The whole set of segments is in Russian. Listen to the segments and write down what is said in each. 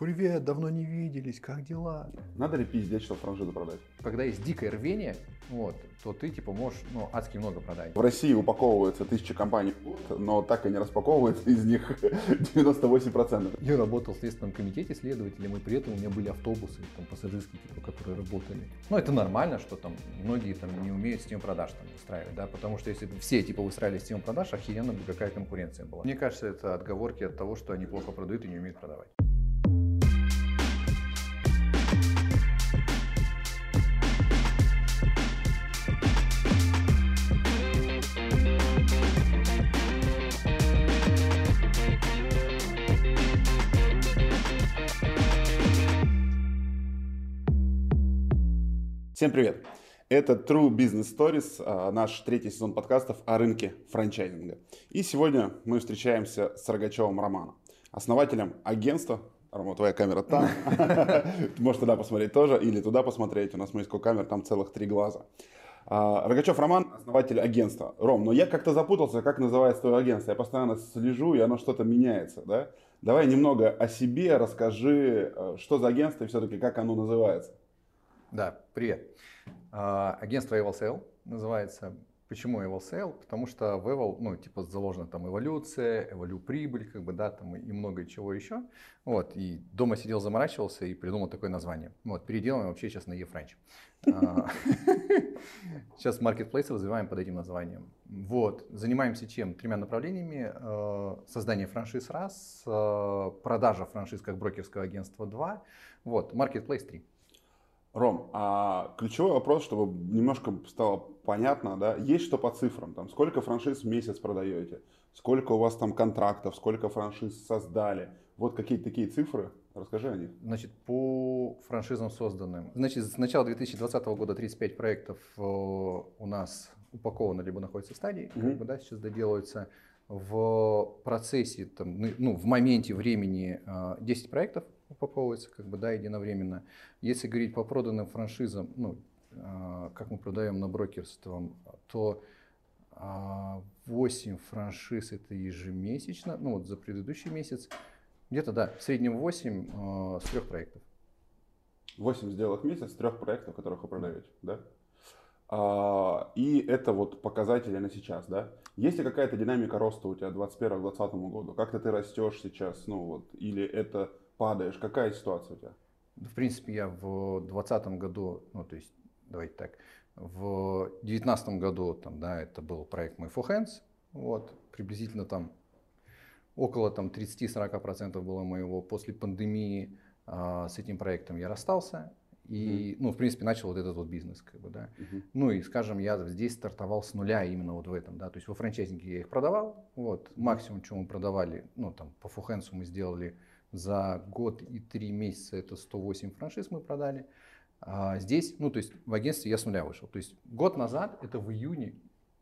Привет, давно не виделись, как дела? Надо ли пиздеть, чтобы франшизу продать? Когда есть дикое рвение, вот, то ты типа можешь, ну, адски много продать. В России упаковывается тысяча компаний, но так и не распаковывается из них 98%. Я работал в Следственном комитете следователем, и при этом у меня были автобусы там, пассажирские, типа, которые работали. Ну, это нормально, что там многие там не умеют систему продаж там выстраивать, да, потому что если бы все типа выстраивали систему продаж, охеренно бы какая конкуренция была. Мне кажется, это отговорки от того, что они плохо продают и не умеют продавать. Всем привет! Это True Business Stories, а, наш третий сезон подкастов о рынке франчайзинга. И сегодня мы встречаемся с Рогачевым Романом, основателем агентства. Рома, твоя камера там. Можешь туда посмотреть тоже или туда посмотреть. У нас есть камер, там целых три глаза. А, Рогачев Роман, основатель агентства. Ром, но я как-то запутался, как называется твое агентство. Я постоянно слежу, и оно что-то меняется, да? Давай немного о себе расскажи, э, что за агентство и все-таки как оно называется. Да, привет. А, агентство Evil Sale называется. Почему Evil Sale? Потому что в Evil, ну, типа, заложена там эволюция, эволю прибыль, как бы, да, там и много чего еще. Вот, и дома сидел, заморачивался и придумал такое название. Вот, переделаем вообще сейчас на eFranch. А, сейчас маркетплейсы развиваем под этим названием. Вот, занимаемся чем? Тремя направлениями. А, создание франшиз раз, продажа франшиз как брокерского агентства два, вот, маркетплейс три. Ром, а ключевой вопрос, чтобы немножко стало понятно, да, есть что по цифрам, там, сколько франшиз в месяц продаете, сколько у вас там контрактов, сколько франшиз создали, вот какие-то такие цифры, расскажи о них. Значит, по франшизам созданным, значит, с начала 2020 года 35 проектов э, у нас упаковано, либо находится в стадии, mm-hmm. как бы, да, сейчас доделаются, в процессе, там, ну, в моменте времени 10 э, проектов, упаковывается как бы, да, единовременно. Если говорить по проданным франшизам, ну, э, как мы продаем на брокерство, то 8 а, франшиз это ежемесячно, ну вот за предыдущий месяц. Где-то, да, в среднем 8 э, с трех проектов. 8 сделок в месяц с трех проектов, которых вы продаете, да? А, и это вот показатели на сейчас, да? Есть ли какая-то динамика роста у тебя 2021-2020 году? Как-то ты растешь сейчас, ну вот, или это падаешь? Какая ситуация у тебя? В принципе, я в 2020 году, ну то есть, давайте так, в 2019 году, там, да, это был проект My For Hands, вот, приблизительно там около там 30-40% было моего после пандемии а, с этим проектом я расстался и, mm ну, в принципе, начал вот этот вот бизнес, как бы, да. Mm-hmm. Ну и, скажем, я здесь стартовал с нуля именно вот в этом, да. То есть во франчайзинге я их продавал, вот, максимум, что мы продавали, ну, там, по фухенсу мы сделали за год и три месяца это 108 франшиз мы продали. А здесь, ну, то есть в агентстве я с нуля вышел. То есть год назад, это в июне,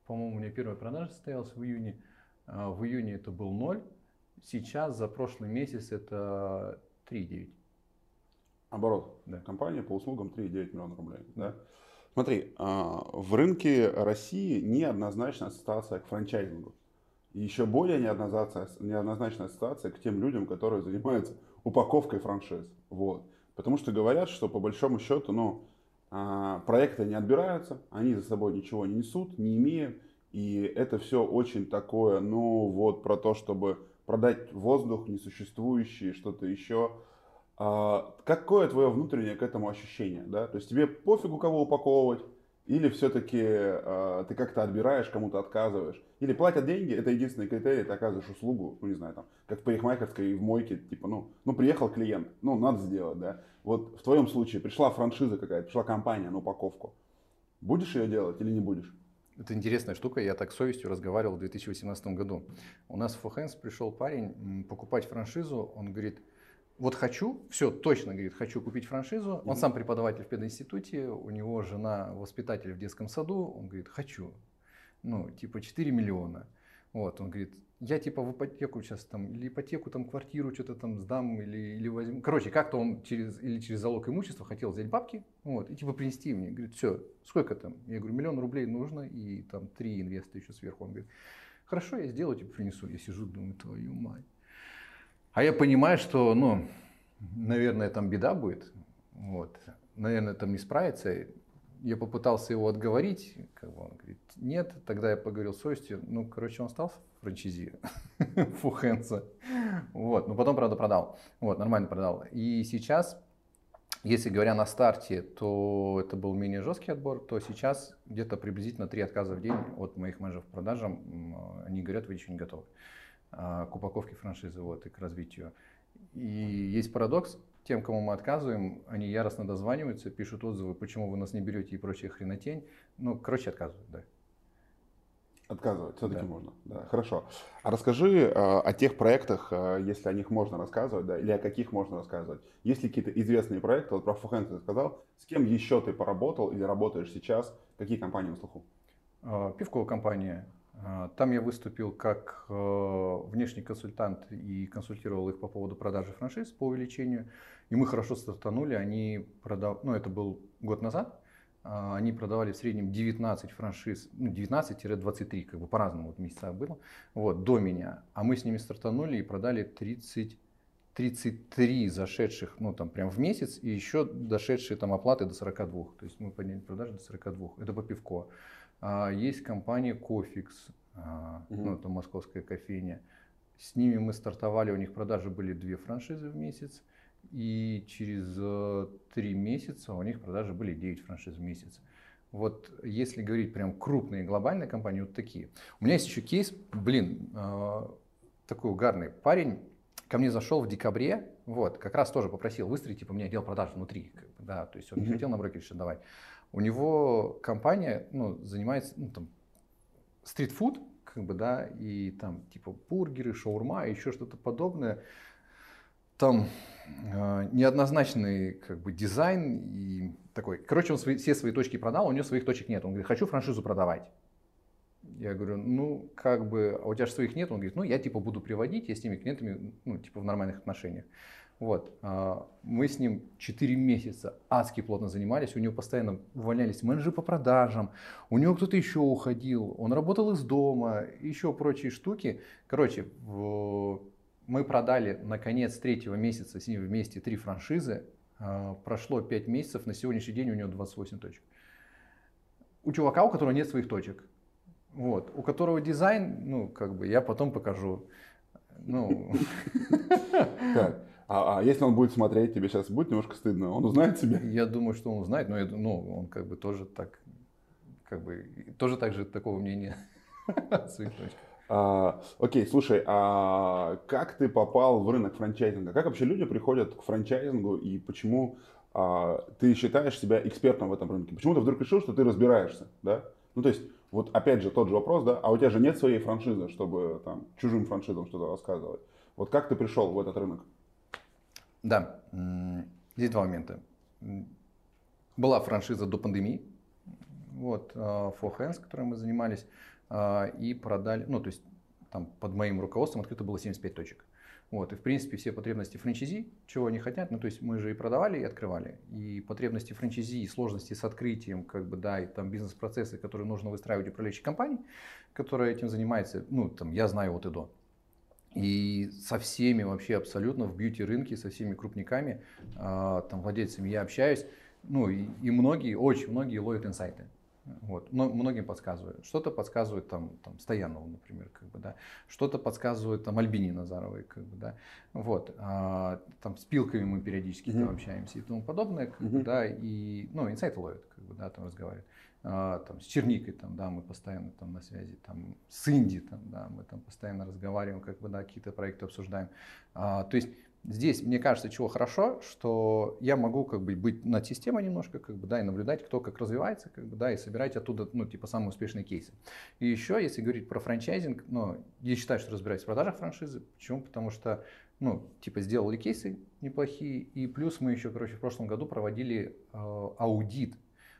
по-моему, у меня первая продажа состоялась в июне, а в июне это был ноль, сейчас за прошлый месяц это 3,9. Оборот. Да. Компания по услугам 3,9 миллиона рублей. Да? Смотри, а, в рынке России неоднозначная ситуация к франчайзингу. И еще более неоднозначная, ситуация к тем людям, которые занимаются упаковкой франшиз. Вот. Потому что говорят, что по большому счету ну, а, проекты не отбираются, они за собой ничего не несут, не имеют. И это все очень такое, ну вот про то, чтобы продать воздух несуществующий, что-то еще. А, какое твое внутреннее к этому ощущение? Да? То есть тебе пофигу кого упаковывать, или все-таки э, ты как-то отбираешь, кому-то отказываешь? Или платят деньги, это единственный критерий, ты оказываешь услугу, ну не знаю, там, как в парикмахерской в мойке, типа, ну, ну приехал клиент, ну надо сделать, да. Вот в твоем случае пришла франшиза какая-то, пришла компания на упаковку. Будешь ее делать или не будешь? Это интересная штука, я так совестью разговаривал в 2018 году. У нас в Фохенс пришел парень покупать франшизу, он говорит, вот хочу, все, точно, говорит, хочу купить франшизу. Он сам преподаватель в пединституте, у него жена воспитатель в детском саду. Он говорит, хочу. Ну, типа 4 миллиона. Вот, он говорит, я типа в ипотеку сейчас там, или ипотеку, там квартиру что-то там сдам, или, или возьму. Короче, как-то он через, или через залог имущества хотел взять бабки, вот, и типа принести мне. Говорит, все, сколько там? Я говорю, миллион рублей нужно, и там три инвеста еще сверху. Он говорит, хорошо, я сделаю, типа принесу. Я сижу, думаю, твою мать. А я понимаю, что, ну, наверное, там беда будет. Вот. Наверное, там не справится. Я попытался его отговорить, как бы он говорит, нет. Тогда я поговорил с совестью. Ну, короче, он стал франчайзи Фухенса. Вот. Но потом, правда, продал. Вот, нормально продал. И сейчас если говоря на старте, то это был менее жесткий отбор, то сейчас где-то приблизительно три отказа в день от моих менеджеров продажам. Они говорят, вы еще не готовы к упаковке франшизы вот, и к развитию. И есть парадокс, тем, кому мы отказываем, они яростно дозваниваются, пишут отзывы, почему вы нас не берете и прочая хренотень. Ну, короче, отказывают, да. Отказывать все-таки да. можно. Да, хорошо. А расскажи э, о тех проектах, э, если о них можно рассказывать, да, или о каких можно рассказывать. Есть ли какие-то известные проекты, вот про Фухенс ты сказал, с кем еще ты поработал или работаешь сейчас, какие компании на слуху? Пивковая компания. Э, там я выступил как э, внешний консультант и консультировал их по поводу продажи франшиз по увеличению. И мы хорошо стартанули, они продав... ну это был год назад, а, они продавали в среднем 19 франшиз, ну, 19-23, как бы по-разному вот месяца было, вот, до меня. А мы с ними стартанули и продали 30, 33 зашедших, ну, там, прям в месяц, и еще дошедшие там оплаты до 42. То есть мы подняли продажи до 42. Это по пивко. А, есть компания Кофикс, а, угу. ну, это московская кофейня. С ними мы стартовали, у них продажи были две франшизы в месяц. И через э, три месяца у них продажи были 9 франшиз в месяц. Вот если говорить прям крупные глобальные компании, вот такие. У меня есть еще кейс, блин, э, такой угарный парень ко мне зашел в декабре, вот, как раз тоже попросил выстроить, типа, меня отдел продаж внутри, да, то есть он не хотел на брокериш давать. У него компания, ну, занимается, ну, там, стритфуд, как бы, да, и там, типа, бургеры, шаурма, еще что-то подобное там э, неоднозначный как бы дизайн и такой. Короче, он свои, все свои точки продал, у него своих точек нет. Он говорит, хочу франшизу продавать. Я говорю, ну, как бы, а у тебя же своих нет? Он говорит, ну, я типа буду приводить, я с теми клиентами, ну, типа в нормальных отношениях. Вот. А, мы с ним 4 месяца адски плотно занимались, у него постоянно увольнялись менеджеры по продажам, у него кто-то еще уходил, он работал из дома, еще прочие штуки. Короче, мы продали на конец третьего месяца с ним вместе три франшизы. А, прошло 5 месяцев, на сегодняшний день у него 28 точек. У чувака, у которого нет своих точек. Вот. У которого дизайн, ну, как бы, я потом покажу. Ну. Так. А, а если он будет смотреть, тебе сейчас будет немножко стыдно? Он узнает тебя? Я думаю, что он узнает, но я, ну, он как бы тоже так, как бы, тоже так же такого мнения. А, окей, слушай, а как ты попал в рынок франчайзинга? Как вообще люди приходят к франчайзингу и почему а, ты считаешь себя экспертом в этом рынке? Почему ты вдруг решил, что ты разбираешься, да? Ну, то есть, вот опять же тот же вопрос, да, а у тебя же нет своей франшизы, чтобы там чужим франшизам что-то рассказывать. Вот как ты пришел в этот рынок? Да, здесь два момента. Была франшиза до пандемии, вот, а, For Hands, которой мы занимались. А, и продали, ну, то есть там под моим руководством открыто было 75 точек. Вот, и в принципе все потребности франчайзи, чего они хотят, ну то есть мы же и продавали, и открывали, и потребности франчайзи, и сложности с открытием, как бы, да, и там бизнес-процессы, которые нужно выстраивать управляющей компании, которая этим занимается, ну там я знаю вот и до. И со всеми вообще абсолютно в бьюти-рынке, со всеми крупниками, э, там владельцами я общаюсь, ну и, и многие, очень многие ловят инсайты. Вот. Но многим подсказывают. Что-то подсказывает там, там Стоянову, например, как бы, да. Что-то подсказывает там Альбине Назаровой, как бы, да. Вот. А, там с пилками мы периодически mm-hmm. там общаемся и тому подобное, как mm-hmm. бы, да. И, ну, инсайты ловят, как бы, да, там разговаривают. А, там, с Черникой, там, да, мы постоянно там на связи, там, с Инди, там, да, мы там постоянно разговариваем, как бы, да, какие-то проекты обсуждаем. А, то есть Здесь, мне кажется, чего хорошо, что я могу как бы быть над системой немножко, как бы, да, и наблюдать, кто как развивается, как бы, да, и собирать оттуда, ну, типа, самые успешные кейсы. И еще, если говорить про франчайзинг, ну, я считаю, что разбираюсь в продажах франшизы. Почему? Потому что, ну, типа, сделали кейсы неплохие, и плюс мы еще, короче, в прошлом году проводили э, аудит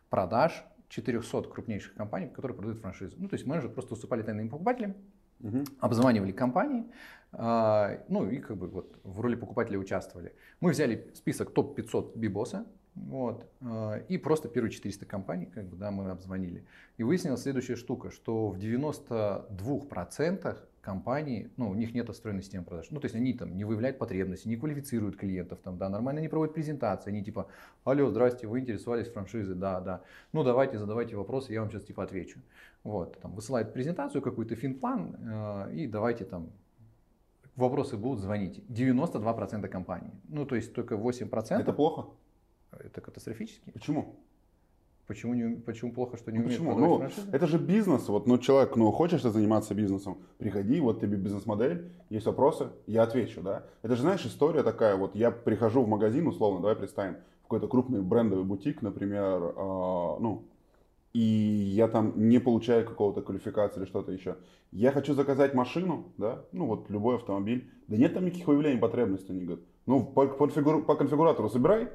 продаж 400 крупнейших компаний, которые продают франшизы. Ну, то есть менеджеры просто выступали тайными покупателями, угу. обзванивали компании, а, ну и как бы вот в роли покупателя участвовали. Мы взяли список топ-500 Бибоса, вот, а, и просто первые 400 компаний, как бы, да, мы обзвонили. И выяснилась следующая штука, что в 92% компаний, ну, у них нет отстроенной системы продаж. Ну, то есть они там не выявляют потребности, не квалифицируют клиентов, там, да, нормально не проводят презентации, они типа, алло, здрасте, вы интересовались франшизой, да, да, ну, давайте, задавайте вопросы, я вам сейчас типа отвечу. Вот, там, высылают презентацию, какой-то финплан, э, и давайте там вопросы будут, звоните. 92% компаний. Ну, то есть только 8%. Это плохо? Это катастрофически. Почему? Почему, не, почему плохо, что не Ну, умеют почему? Ну, франшизы? это же бизнес. Вот, ну, человек, ну, хочешь ты заниматься бизнесом, приходи, вот тебе бизнес-модель, есть вопросы, я отвечу, да. Это же, знаешь, история такая, вот я прихожу в магазин, условно, давай представим, в какой-то крупный брендовый бутик, например, а, ну, и я там не получаю какого-то квалификации или что-то еще. Я хочу заказать машину, да, ну вот любой автомобиль. Да нет там никаких выявлений потребностей. Они говорят, ну по, по конфигуру- по конфигуратору собирай,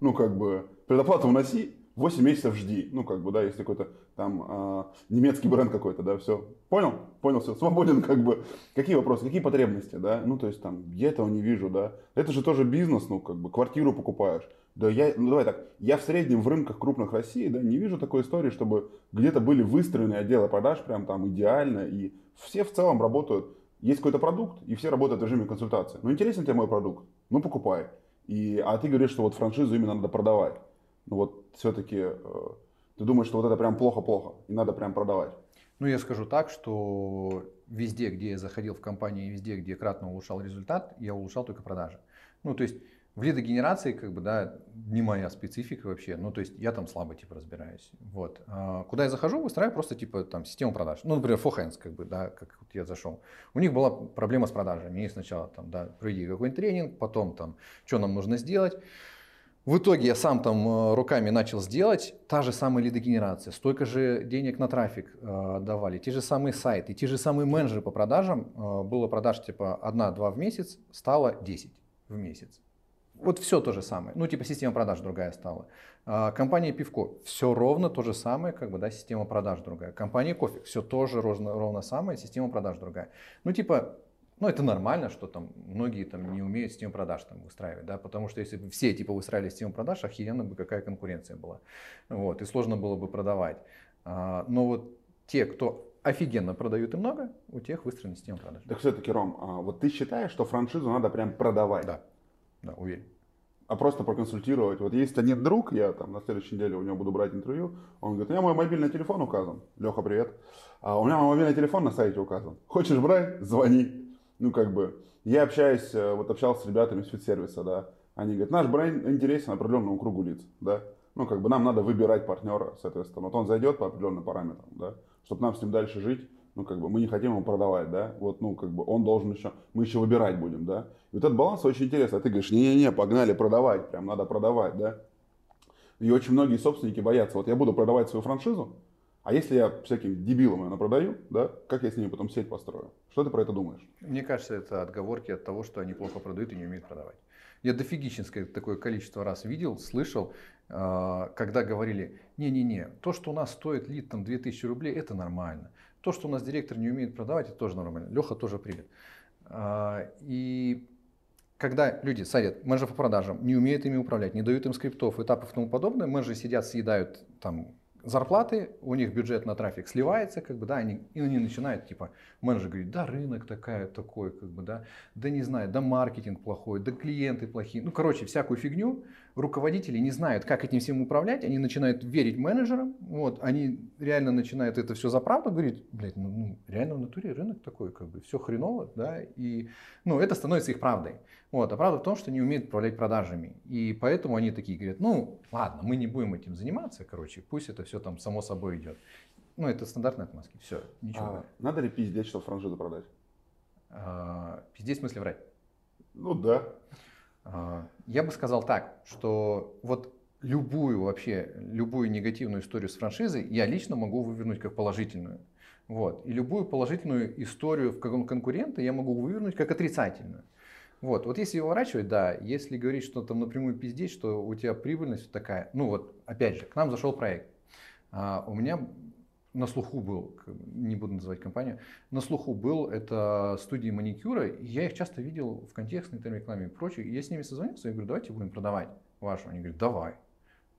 ну как бы предоплату вноси, 8 месяцев жди. Ну как бы, да, если какой-то там а, немецкий бренд какой-то, да, все. Понял? Понял, все, свободен как бы. Какие вопросы, какие потребности, да? Ну то есть там, я этого не вижу, да. Это же тоже бизнес, ну как бы, квартиру покупаешь. Да я, ну давай так, я в среднем в рынках крупных России, да, не вижу такой истории, чтобы где-то были выстроены отделы продаж прям там идеально, и все в целом работают. Есть какой-то продукт, и все работают в режиме консультации. Ну интересен тебе мой продукт? Ну покупай. И, а ты говоришь, что вот франшизу именно надо продавать. Ну вот все-таки ты думаешь, что вот это прям плохо-плохо, и надо прям продавать. Ну, я скажу так, что везде, где я заходил в компанию, и везде, где кратно улучшал результат, я улучшал только продажи. Ну, то есть в лидогенерации, как бы, да, не моя специфика вообще. Ну, то есть я там слабо, типа, разбираюсь. Вот. А куда я захожу, выстраиваю просто, типа, там, систему продаж. Ну, например, Fohands, как бы, да, как вот я зашел. У них была проблема с продажами. И сначала, там, да, проведи какой-нибудь тренинг, потом, там, что нам нужно сделать. В итоге я сам там э, руками начал сделать, та же самая лидогенерация, столько же денег на трафик э, давали, те же самые сайты, те же самые менеджеры по продажам, э, было продаж типа 1-2 в месяц, стало 10 в месяц. Вот все то же самое, ну типа система продаж другая стала. А, компания Пивко, все ровно то же самое, как бы, да, система продаж другая. Компания Кофе, все тоже ровно, ровно самое, система продаж другая. Ну типа ну, это нормально, что там многие там не умеют систему продаж там выстраивать, да, потому что если бы все типа выстраивали систему продаж, охеренно бы какая конкуренция была, вот, и сложно было бы продавать. А, но вот те, кто офигенно продают и много, у тех выстроена система продаж. Так все-таки, Ром, а вот ты считаешь, что франшизу надо прям продавать? Да, да, уверен. А просто проконсультировать. Вот есть один друг, я там на следующей неделе у него буду брать интервью, он говорит, у меня мой мобильный телефон указан. Леха, привет. А у меня мой мобильный телефон на сайте указан. Хочешь брать? Звони ну, как бы, я общаюсь, э, вот общался с ребятами из фит-сервиса, да, они говорят, наш бренд интересен определенному кругу лиц, да, ну, как бы нам надо выбирать партнера, соответственно, вот он зайдет по определенным параметрам, да, чтобы нам с ним дальше жить, ну, как бы, мы не хотим ему продавать, да, вот, ну, как бы, он должен еще, мы еще выбирать будем, да, и вот этот баланс очень интересный, а ты говоришь, не-не-не, погнали продавать, прям надо продавать, да, и очень многие собственники боятся, вот я буду продавать свою франшизу, а если я всяким дебилам ее продаю, да, как я с ними потом сеть построю? Что ты про это думаешь? Мне кажется, это отговорки от того, что они плохо продают и не умеют продавать. Я дофигическое такое количество раз видел, слышал, а, когда говорили, не-не-не, то, что у нас стоит лид там 2000 рублей, это нормально. То, что у нас директор не умеет продавать, это тоже нормально. Леха тоже привет. А, и когда люди садят менеджеров по продажам, не умеют ими управлять, не дают им скриптов, этапов и тому подобное, менеджеры сидят, съедают там зарплаты, у них бюджет на трафик сливается, как бы, да, они, и они начинают, типа, менеджер говорит, да, рынок такая, такой, как бы, да, да не знаю, да маркетинг плохой, да клиенты плохие, ну, короче, всякую фигню, руководители не знают, как этим всем управлять, они начинают верить менеджерам, вот, они реально начинают это все за правду говорить, блядь, ну, ну реально в натуре рынок такой, как бы, все хреново, да, и, ну, это становится их правдой, вот, а правда в том, что они умеют управлять продажами, и поэтому они такие говорят, ну, ладно, мы не будем этим заниматься, короче, пусть это все там само собой идет. Ну, это стандартные отмазки, все, ничего. А, надо ли пиздеть, чтобы франшизу продать? А, пиздеть в смысле врать? Ну да. А, я бы сказал так, что вот любую вообще, любую негативную историю с франшизой я лично могу вывернуть как положительную. Вот. И любую положительную историю в каком конкурента я могу вывернуть как отрицательную. Вот, вот если уворачивать, да, если говорить, что там напрямую пиздеть, что у тебя прибыльность такая, ну вот, опять же, к нам зашел проект, а, у меня на слуху был, не буду называть компанию, на слуху был это студии маникюра, и я их часто видел в контекстной рекламе и прочее, и я с ними созвонился, и говорю, давайте будем продавать вашу. Они говорят, давай.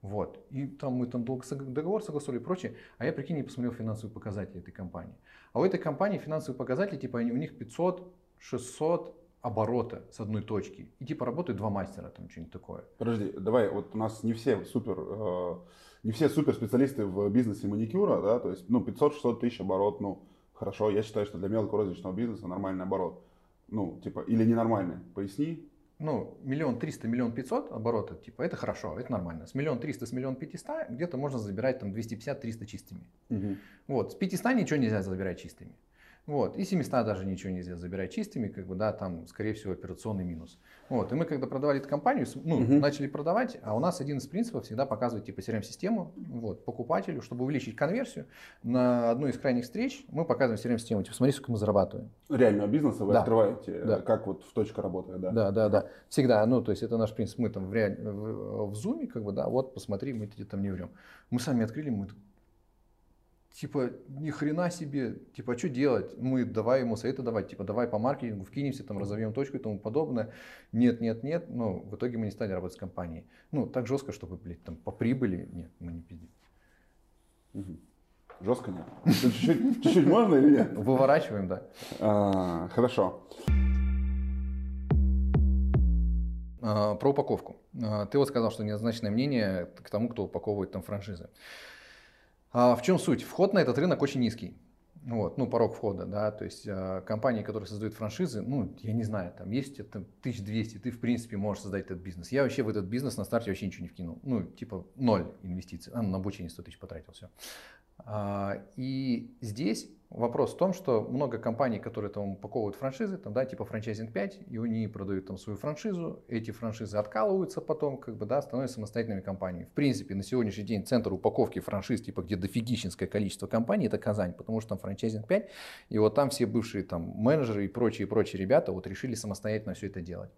Вот. И там мы там договор согласовали и прочее. А я, прикинь, не посмотрел финансовые показатели этой компании. А у этой компании финансовые показатели, типа, они, у них 500, 600 оборота с одной точки. И типа работают два мастера, там что-нибудь такое. Подожди, давай, вот у нас не все супер, э, не все супер специалисты в бизнесе маникюра, да, то есть, ну, 500-600 тысяч оборот, ну, хорошо, я считаю, что для мелкого розничного бизнеса нормальный оборот. Ну, типа, или ненормальный, поясни ну, миллион триста, миллион пятьсот оборота, типа, это хорошо, это нормально. С миллион триста, с миллион пятиста где-то можно забирать там 250-300 чистыми. Угу. Вот, с 500 ничего нельзя забирать чистыми. Вот. И 700 даже ничего нельзя забирать чистыми, как бы, да, там, скорее всего, операционный минус. Вот. И мы, когда продавали эту компанию, ну, угу. начали продавать, а у нас один из принципов всегда показывать, типа, CRM-систему, вот, покупателю, чтобы увеличить конверсию. На одной из крайних встреч мы показываем CRM-систему, типа, смотри, сколько мы зарабатываем. Реального бизнеса вы да. открываете, да. как вот в точка работает, да? Да, да, да. Всегда, ну, то есть это наш принцип. Мы там в, реаль... в, в Zoom, как бы, да, вот, посмотри, мы тебе там не врем. Мы сами открыли, мы типа, ни хрена себе, типа, а что делать? Мы давай ему советы давать, типа, давай по маркетингу вкинемся, там, разовьем точку и тому подобное. Нет, нет, нет, но в итоге мы не стали работать с компанией. Ну, так жестко, чтобы, блядь, там, по прибыли, нет, мы не пиздим. Угу. Жестко нет? Чуть-чуть можно или нет? Выворачиваем, да. А, хорошо. А, про упаковку. А, ты вот сказал, что неоднозначное мнение к тому, кто упаковывает там франшизы. А в чем суть? Вход на этот рынок очень низкий. Вот, ну, порог входа, да, то есть э, компании, которые создают франшизы, ну, я не знаю, там есть это 1200, ты, в принципе, можешь создать этот бизнес. Я вообще в этот бизнес на старте вообще ничего не вкинул, ну, типа ноль инвестиций, а, на обучение 100 тысяч потратил, все. А, и здесь Вопрос в том, что много компаний, которые там упаковывают франшизы, там, да, типа франчайзинг 5, и они продают там свою франшизу, эти франшизы откалываются потом, как бы, да, становятся самостоятельными компаниями. В принципе, на сегодняшний день центр упаковки франшиз, типа, где дофигищенское количество компаний, это Казань, потому что там франчайзинг 5, и вот там все бывшие там менеджеры и прочие-прочие ребята вот решили самостоятельно все это делать.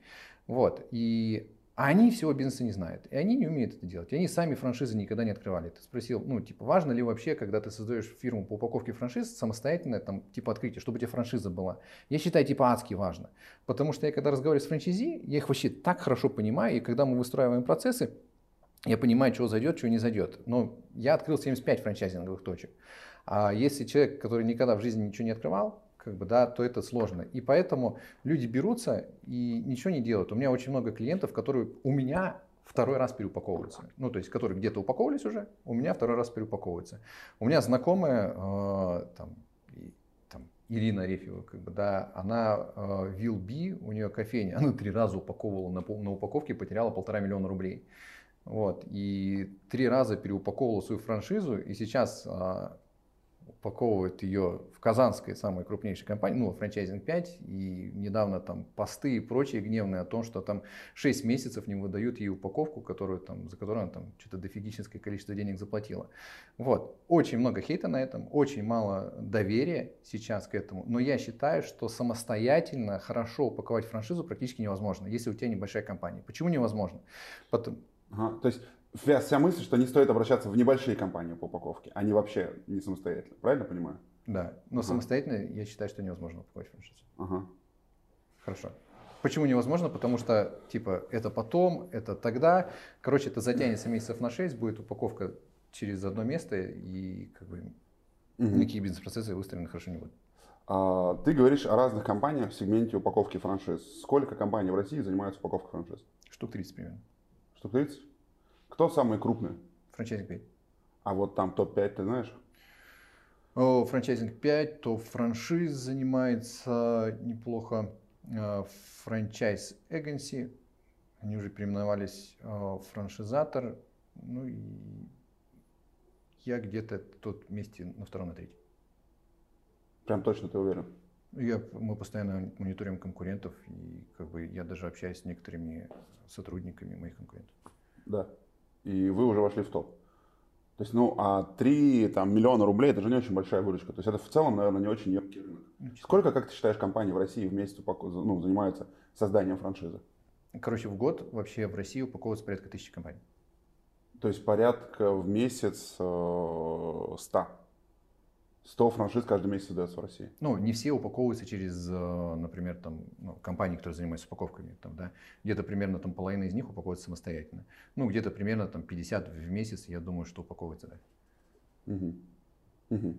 Вот, и а они всего бизнеса не знают. И они не умеют это делать. И они сами франшизы никогда не открывали. Ты спросил, ну, типа, важно ли вообще, когда ты создаешь фирму по упаковке франшиз, самостоятельно, там, типа, открытие, чтобы у тебя франшиза была. Я считаю, типа, адски важно. Потому что я, когда разговариваю с франчайзи, я их вообще так хорошо понимаю, и когда мы выстраиваем процессы, я понимаю, что зайдет, что не зайдет. Но я открыл 75 франчайзинговых точек. А если человек, который никогда в жизни ничего не открывал, как бы, да, то это сложно. И поэтому люди берутся и ничего не делают. У меня очень много клиентов, которые у меня второй раз переупаковываются. Ну, то есть, которые где-то упаковывались уже, у меня второй раз переупаковываются. У меня знакомая, э, там, и, там, Ирина Рефева, как бы, да, она э, Вилби, у нее кофейня, она три раза упаковывала на, на упаковке, потеряла полтора миллиона рублей. Вот, и три раза переупаковывала свою франшизу, и сейчас э, упаковывают ее в казанской, самой крупнейшей компании, ну, франчайзинг 5, и недавно там посты и прочие гневные о том, что там 6 месяцев не выдают ей упаковку, которую, там, за которую она там что-то дофигическое количество денег заплатила. Вот. Очень много хейта на этом, очень мало доверия сейчас к этому, но я считаю, что самостоятельно хорошо упаковать франшизу практически невозможно, если у тебя небольшая компания. Почему невозможно? Потом... Ага, то есть вся, мысль, что не стоит обращаться в небольшие компании по упаковке, они вообще не самостоятельно. Правильно понимаю? Да, но ага. самостоятельно я считаю, что невозможно упаковать франшизу. Ага. Хорошо. Почему невозможно? Потому что, типа, это потом, это тогда. Короче, это затянется месяцев на 6, будет упаковка через одно место, и как бы угу. никакие бизнес-процессы выстроены хорошо не будут. А, ты говоришь о разных компаниях в сегменте упаковки франшиз. Сколько компаний в России занимаются упаковкой франшиз? Штук 30 примерно. Штук 30? Кто самый крупный? Франчайзинг 5. А вот там топ-5 ты знаешь? О, франчайзинг 5, то франшиз занимается неплохо. Э, франчайз Agency, они уже переименовались э, франшизатор. Ну и я где-то тут вместе на втором, на третьем. Прям точно ты уверен? Я, мы постоянно мониторим конкурентов, и как бы я даже общаюсь с некоторыми сотрудниками моих конкурентов. Да и вы уже вошли в топ. То есть, ну, а 3 там, миллиона рублей это же не очень большая выручка. То есть это в целом, наверное, не очень емкий рынок. Сколько, как ты считаешь, компаний в России в месяц ну, занимаются созданием франшизы? Короче, в год вообще в России упаковывается порядка тысячи компаний. То есть порядка в месяц э, 100? 100 франшиз каждый месяц создается в России. Ну, не все упаковываются через, э, например, там, ну, компании, которые занимаются упаковками. Там, да? Где-то примерно там, половина из них упаковывается самостоятельно. Ну, где-то примерно там, 50 в месяц, я думаю, что упаковывается. Да. Угу. Угу.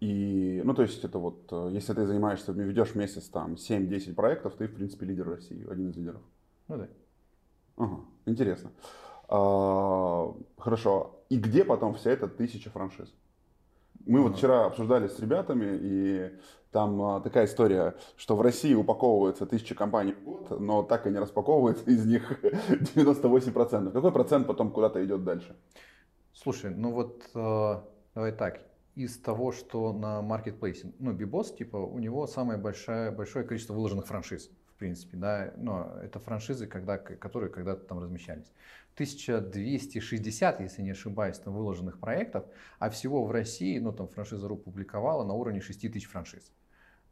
И, ну, то есть это вот, э, если ты занимаешься, ведешь месяц там 7-10 проектов, ты, в принципе, лидер России, один из лидеров. Ну да. Ага, интересно. А, хорошо. И где потом вся эта тысяча франшиз? Мы вот вчера обсуждали с ребятами, и там а, такая история, что в России упаковывается тысяча компаний в год, но так и не распаковывается из них 98%. Какой процент потом куда-то идет дальше? Слушай, ну вот э, давай так, из того, что на маркетплейсе, ну, Бибос, типа, у него самое большое, большое количество выложенных франшиз, в принципе, да, но это франшизы, когда, которые когда-то там размещались. 1260, если не ошибаюсь, там выложенных проектов, а всего в России, ну, там франшиза.ру публиковала на уровне 6000 франшиз.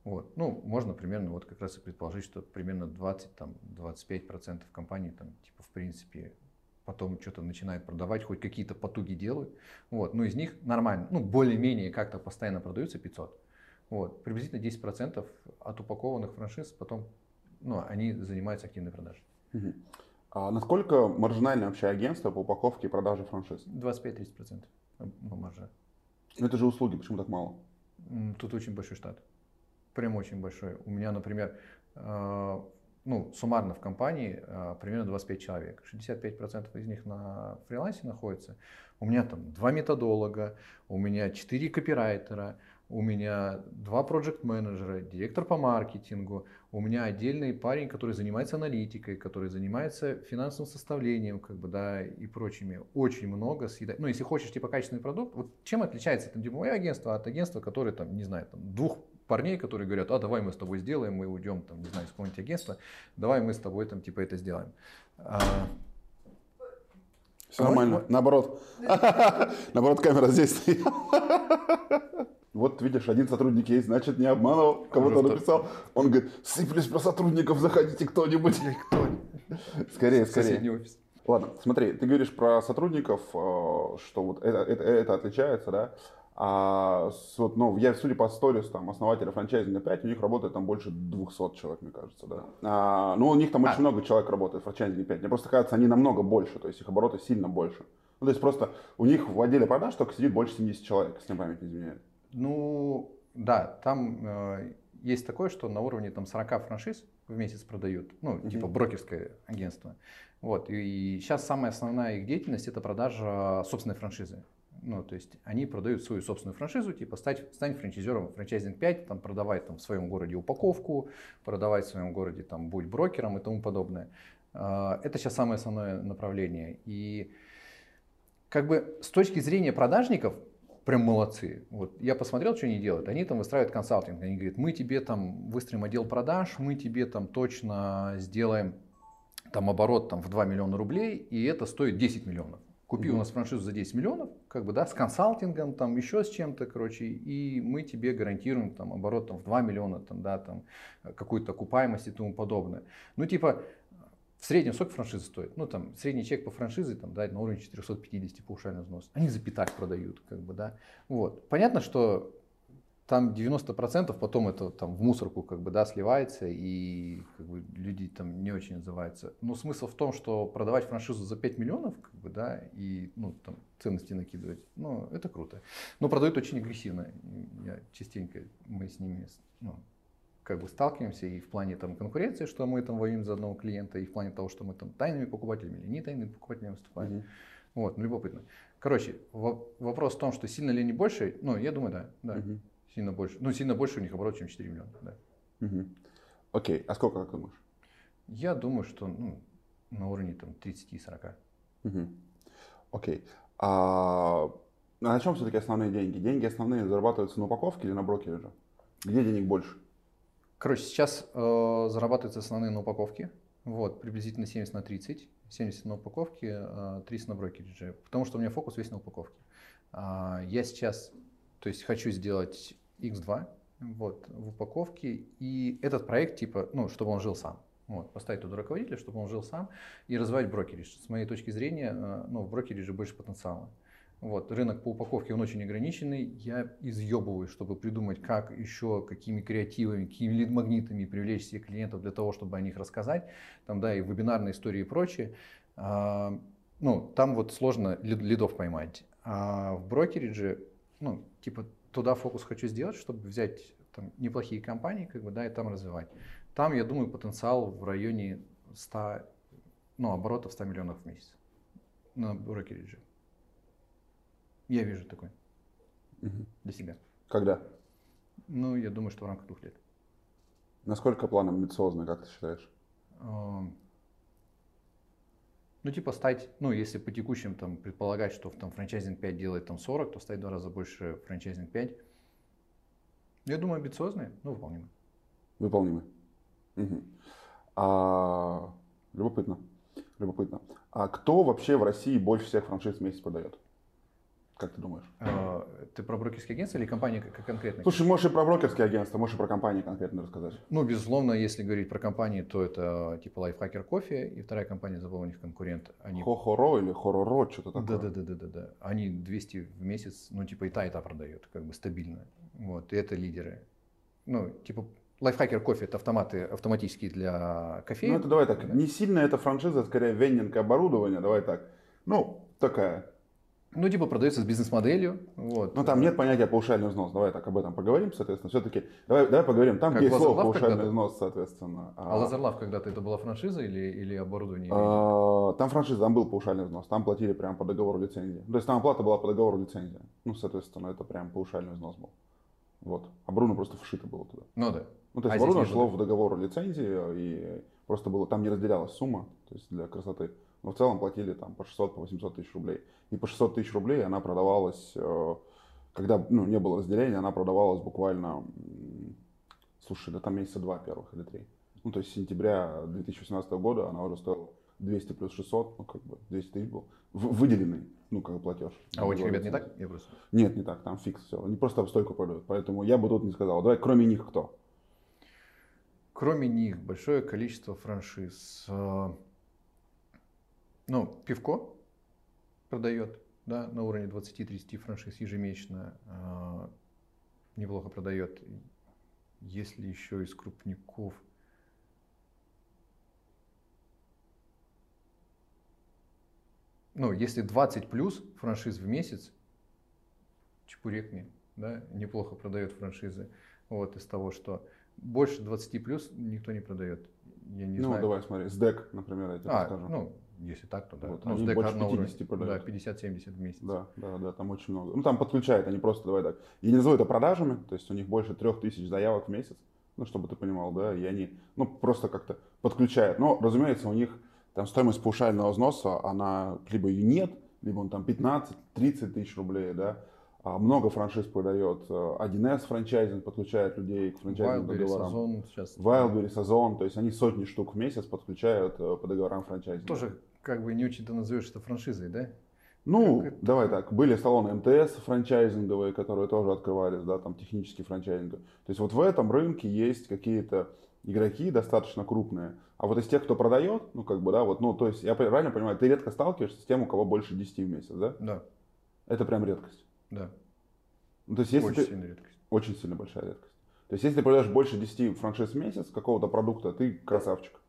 Вот. Ну, можно примерно вот как раз и предположить, что примерно 20-25% компаний там, типа, в принципе, потом что-то начинает продавать, хоть какие-то потуги делают. Вот. Но из них нормально, ну, более-менее как-то постоянно продаются 500. Вот. Приблизительно 10% от упакованных франшиз потом, ну, они занимаются активной продажей. Угу. А насколько маржинальное вообще агентство по упаковке и продаже франшиз? 25-30% маржа. Но это же услуги, почему так мало? Тут очень большой штат. Прям очень большой. У меня, например, э, ну, суммарно в компании э, примерно 25 человек. 65% из них на фрилансе находятся. У меня там два методолога, у меня четыре копирайтера, у меня два проект менеджера директор по маркетингу, у меня отдельный парень, который занимается аналитикой, который занимается финансовым составлением, как бы, да, и прочими. Очень много съедать. Ну, если хочешь, типа, качественный продукт, вот чем отличается там, типа, мое агентство от агентства, которое, там, не знаю, там, двух парней, которые говорят, а давай мы с тобой сделаем, мы уйдем, там, не знаю, из какого-нибудь агентства, давай мы с тобой, там, типа, это сделаем. А... Все нормально, наоборот. Наоборот, камера здесь стоит. Вот видишь, один сотрудник есть, значит не обманывал, кого-то написал. Он говорит, сыплюсь про сотрудников, заходите кто-нибудь. Кто? Скорее, скорее. офис. Ладно, смотри, ты говоришь про сотрудников, э, что вот это, это, это отличается, да? А вот, ну, я, судя по сторис, там, основателя франчайзинга 5, у них работает там больше 200 человек, мне кажется, да. А, ну, у них там а. очень много человек работает франчайзинге 5. Мне просто кажется, они намного больше, то есть их обороты сильно больше. Ну, то есть просто у них в отделе продаж только сидит больше 70 человек, если память не изменяет. Ну, да, там э, есть такое, что на уровне там 40 франшиз в месяц продают, ну, mm-hmm. типа брокерское агентство. Вот, и, и сейчас самая основная их деятельность это продажа собственной франшизы. Ну, то есть они продают свою собственную франшизу, типа стать, стань франчайзером франчайзинг 5, там, продавать там, в своем городе упаковку, продавать в своем городе, там, будь брокером и тому подобное. Э, это сейчас самое основное направление. И как бы с точки зрения продажников, прям молодцы. Вот я посмотрел, что они делают. Они там выстраивают консалтинг. Они говорят, мы тебе там выстроим отдел продаж, мы тебе там точно сделаем там оборот там в 2 миллиона рублей, и это стоит 10 миллионов. Купи угу. у нас франшизу за 10 миллионов, как бы, да, с консалтингом, там, еще с чем-то, короче, и мы тебе гарантируем там оборот там в 2 миллиона, там, да, там, какую-то окупаемость и тому подобное. Ну, типа, в среднем сколько франшизы стоит? Ну, там, средний чек по франшизе, там, да, на уровне 450 паушальный взнос. Они за пятак продают, как бы, да. Вот. Понятно, что там 90% потом это там в мусорку, как бы, да, сливается, и как бы, люди там не очень отзываются. Но смысл в том, что продавать франшизу за 5 миллионов, как бы, да, и, ну, там, ценности накидывать, ну, это круто. Но продают очень агрессивно. Я частенько, мы с ними, ну, как бы сталкиваемся и в плане там, конкуренции, что мы там воюем за одного клиента, и в плане того, что мы там тайными покупателями или не тайными покупателями выступаем. Mm-hmm. Вот, ну, любопытно. Короче, вопрос в том, что сильно ли они больше, ну, я думаю, да, да, mm-hmm. сильно больше. Ну, сильно больше у них оборот, чем 4 миллиона, да. Mm-hmm. Окей, а сколько, как думаешь? Я думаю, что ну, на уровне там 30-40. Угу. Окей. А на чем все-таки основные деньги? Деньги основные зарабатываются на упаковке или на брокере? Где денег больше? Короче, сейчас э, зарабатываются основные на упаковке. Вот, приблизительно 70 на 30. 70 на упаковке, э, 30 на брокеридже. Потому что у меня фокус весь на упаковке. Э, я сейчас, то есть хочу сделать X2 вот, в упаковке. И этот проект, типа, ну, чтобы он жил сам. Вот, поставить туда руководителя, чтобы он жил сам и развивать брокеридж. С моей точки зрения, э, ну, в брокеридже больше потенциала. Вот, рынок по упаковке, он очень ограниченный. Я изъебываю, чтобы придумать, как еще, какими креативами, какими лид-магнитами привлечь себе клиентов для того, чтобы о них рассказать. Там, да, и вебинарные истории и прочее. А, ну, там вот сложно лидов поймать. А в брокеридже, ну, типа, туда фокус хочу сделать, чтобы взять там, неплохие компании, как бы, да, и там развивать. Там, я думаю, потенциал в районе 100, ну, оборотов 100 миллионов в месяц на брокеридже. Я вижу такой угу. для себя. Когда? Ну, я думаю, что в рамках двух лет. Насколько план амбициозный, как ты считаешь? Ну, типа стать, ну, если по текущим там предполагать, что там франчайзинг 5 делает там 40, то стать в два раза больше франчайзинг 5. Я думаю, амбициозные, но выполнимы. Выполнимы. Угу. А, любопытно. Любопытно. А кто вообще в России больше всех франшиз в месяц продает? Как ты думаешь? А, ты про брокерские агентства или компании конкретно? Слушай, можешь и про брокерские агентства, можешь и про компании конкретно рассказать. Ну, безусловно, если говорить про компании, то это типа Lifehacker Кофе и вторая компания, забыл у них конкурент. Они... Хохоро или Хороро, что-то такое. Да, да, да, да, да, Они 200 в месяц, ну, типа и та, и та продают, как бы стабильно. Вот, и это лидеры. Ну, типа Лайфхакер кофе это автоматы автоматические для кофе. Ну это давай так, не сильно это франшиза, скорее вендинг оборудование, давай так. Ну, такая ну, типа продается с бизнес-моделью. Вот. Ну, там нет понятия паушальный взнос. Давай так об этом поговорим, соответственно. Все-таки, давай, давай поговорим. Там как есть слово паушальный взнос, соответственно. А, а Лазерлав когда-то это была франшиза или, или оборудование? А, там франшиза, там был паушальный взнос. Там платили прямо по договору лицензии. То есть там оплата была по договору лицензии. Ну, соответственно, это прям паушальный взнос был. Вот. А Бруно просто вшито было туда. Ну да. Ну, то есть а Бруно шло в договор лицензии, и просто было, там не разделялась сумма, то есть для красоты. Но в целом платили там по 600, по 800 тысяч рублей. И по 600 тысяч рублей она продавалась, э, когда ну, не было разделения, она продавалась буквально, слушай, да там месяца два первых или три. Ну, то есть с сентября 2018 года она уже стоила 200 плюс 600, ну, как бы 200 тысяч был выделенный, ну, как платеж. А у этих ребят не так? Я просто... Нет, не так, там фикс все. Они просто стойку продают. Поэтому я бы тут не сказал. Давай, кроме них кто? Кроме них большое количество франшиз. Э, ну, пивко продает, да, на уровне 20-30 франшиз ежемесячно. Э, неплохо продает. Если еще из крупников. Ну, если 20 плюс франшиз в месяц, чепурек мне, да, неплохо продает франшизы. Вот из того, что больше 20 плюс никто не продает. Я не ну, знаю. давай смотри, СДЭК, например, я тебе а, скажу. Ну, если так, то да. Вот, ну, они больше 50 продают. Да, 50-70 в месяц. Да, да, да, там очень много. Ну, там подключают, они просто, давай так, я не назову это продажами, то есть у них больше 3000 заявок в месяц, ну, чтобы ты понимал, да, и они, ну, просто как-то подключают. Но, разумеется, у них там стоимость паушального взноса, она либо ее нет, либо он там 15-30 тысяч рублей, да, а много франшиз продает. 1С франчайзинг подключает людей к франчайзинг договорам. Сазон сейчас. Wildberry, Сазон, то есть они сотни штук в месяц подключают э, по договорам франчайзинга. Тоже как бы не очень ты назовешь это франшизой, да? Ну, как давай так, были салоны МТС франчайзинговые, которые тоже открывались, да, там технические франчайзинги. То есть вот в этом рынке есть какие-то игроки достаточно крупные. А вот из тех, кто продает, ну как бы, да, вот, ну, то есть я правильно понимаю, ты редко сталкиваешься с тем, у кого больше 10 в месяц, да? Да. Это прям редкость. Да. Ну, то есть, если очень ты... сильная редкость. Очень сильно большая редкость. То есть, если ты продаешь больше 10 франшиз в месяц какого-то продукта, ты красавчик.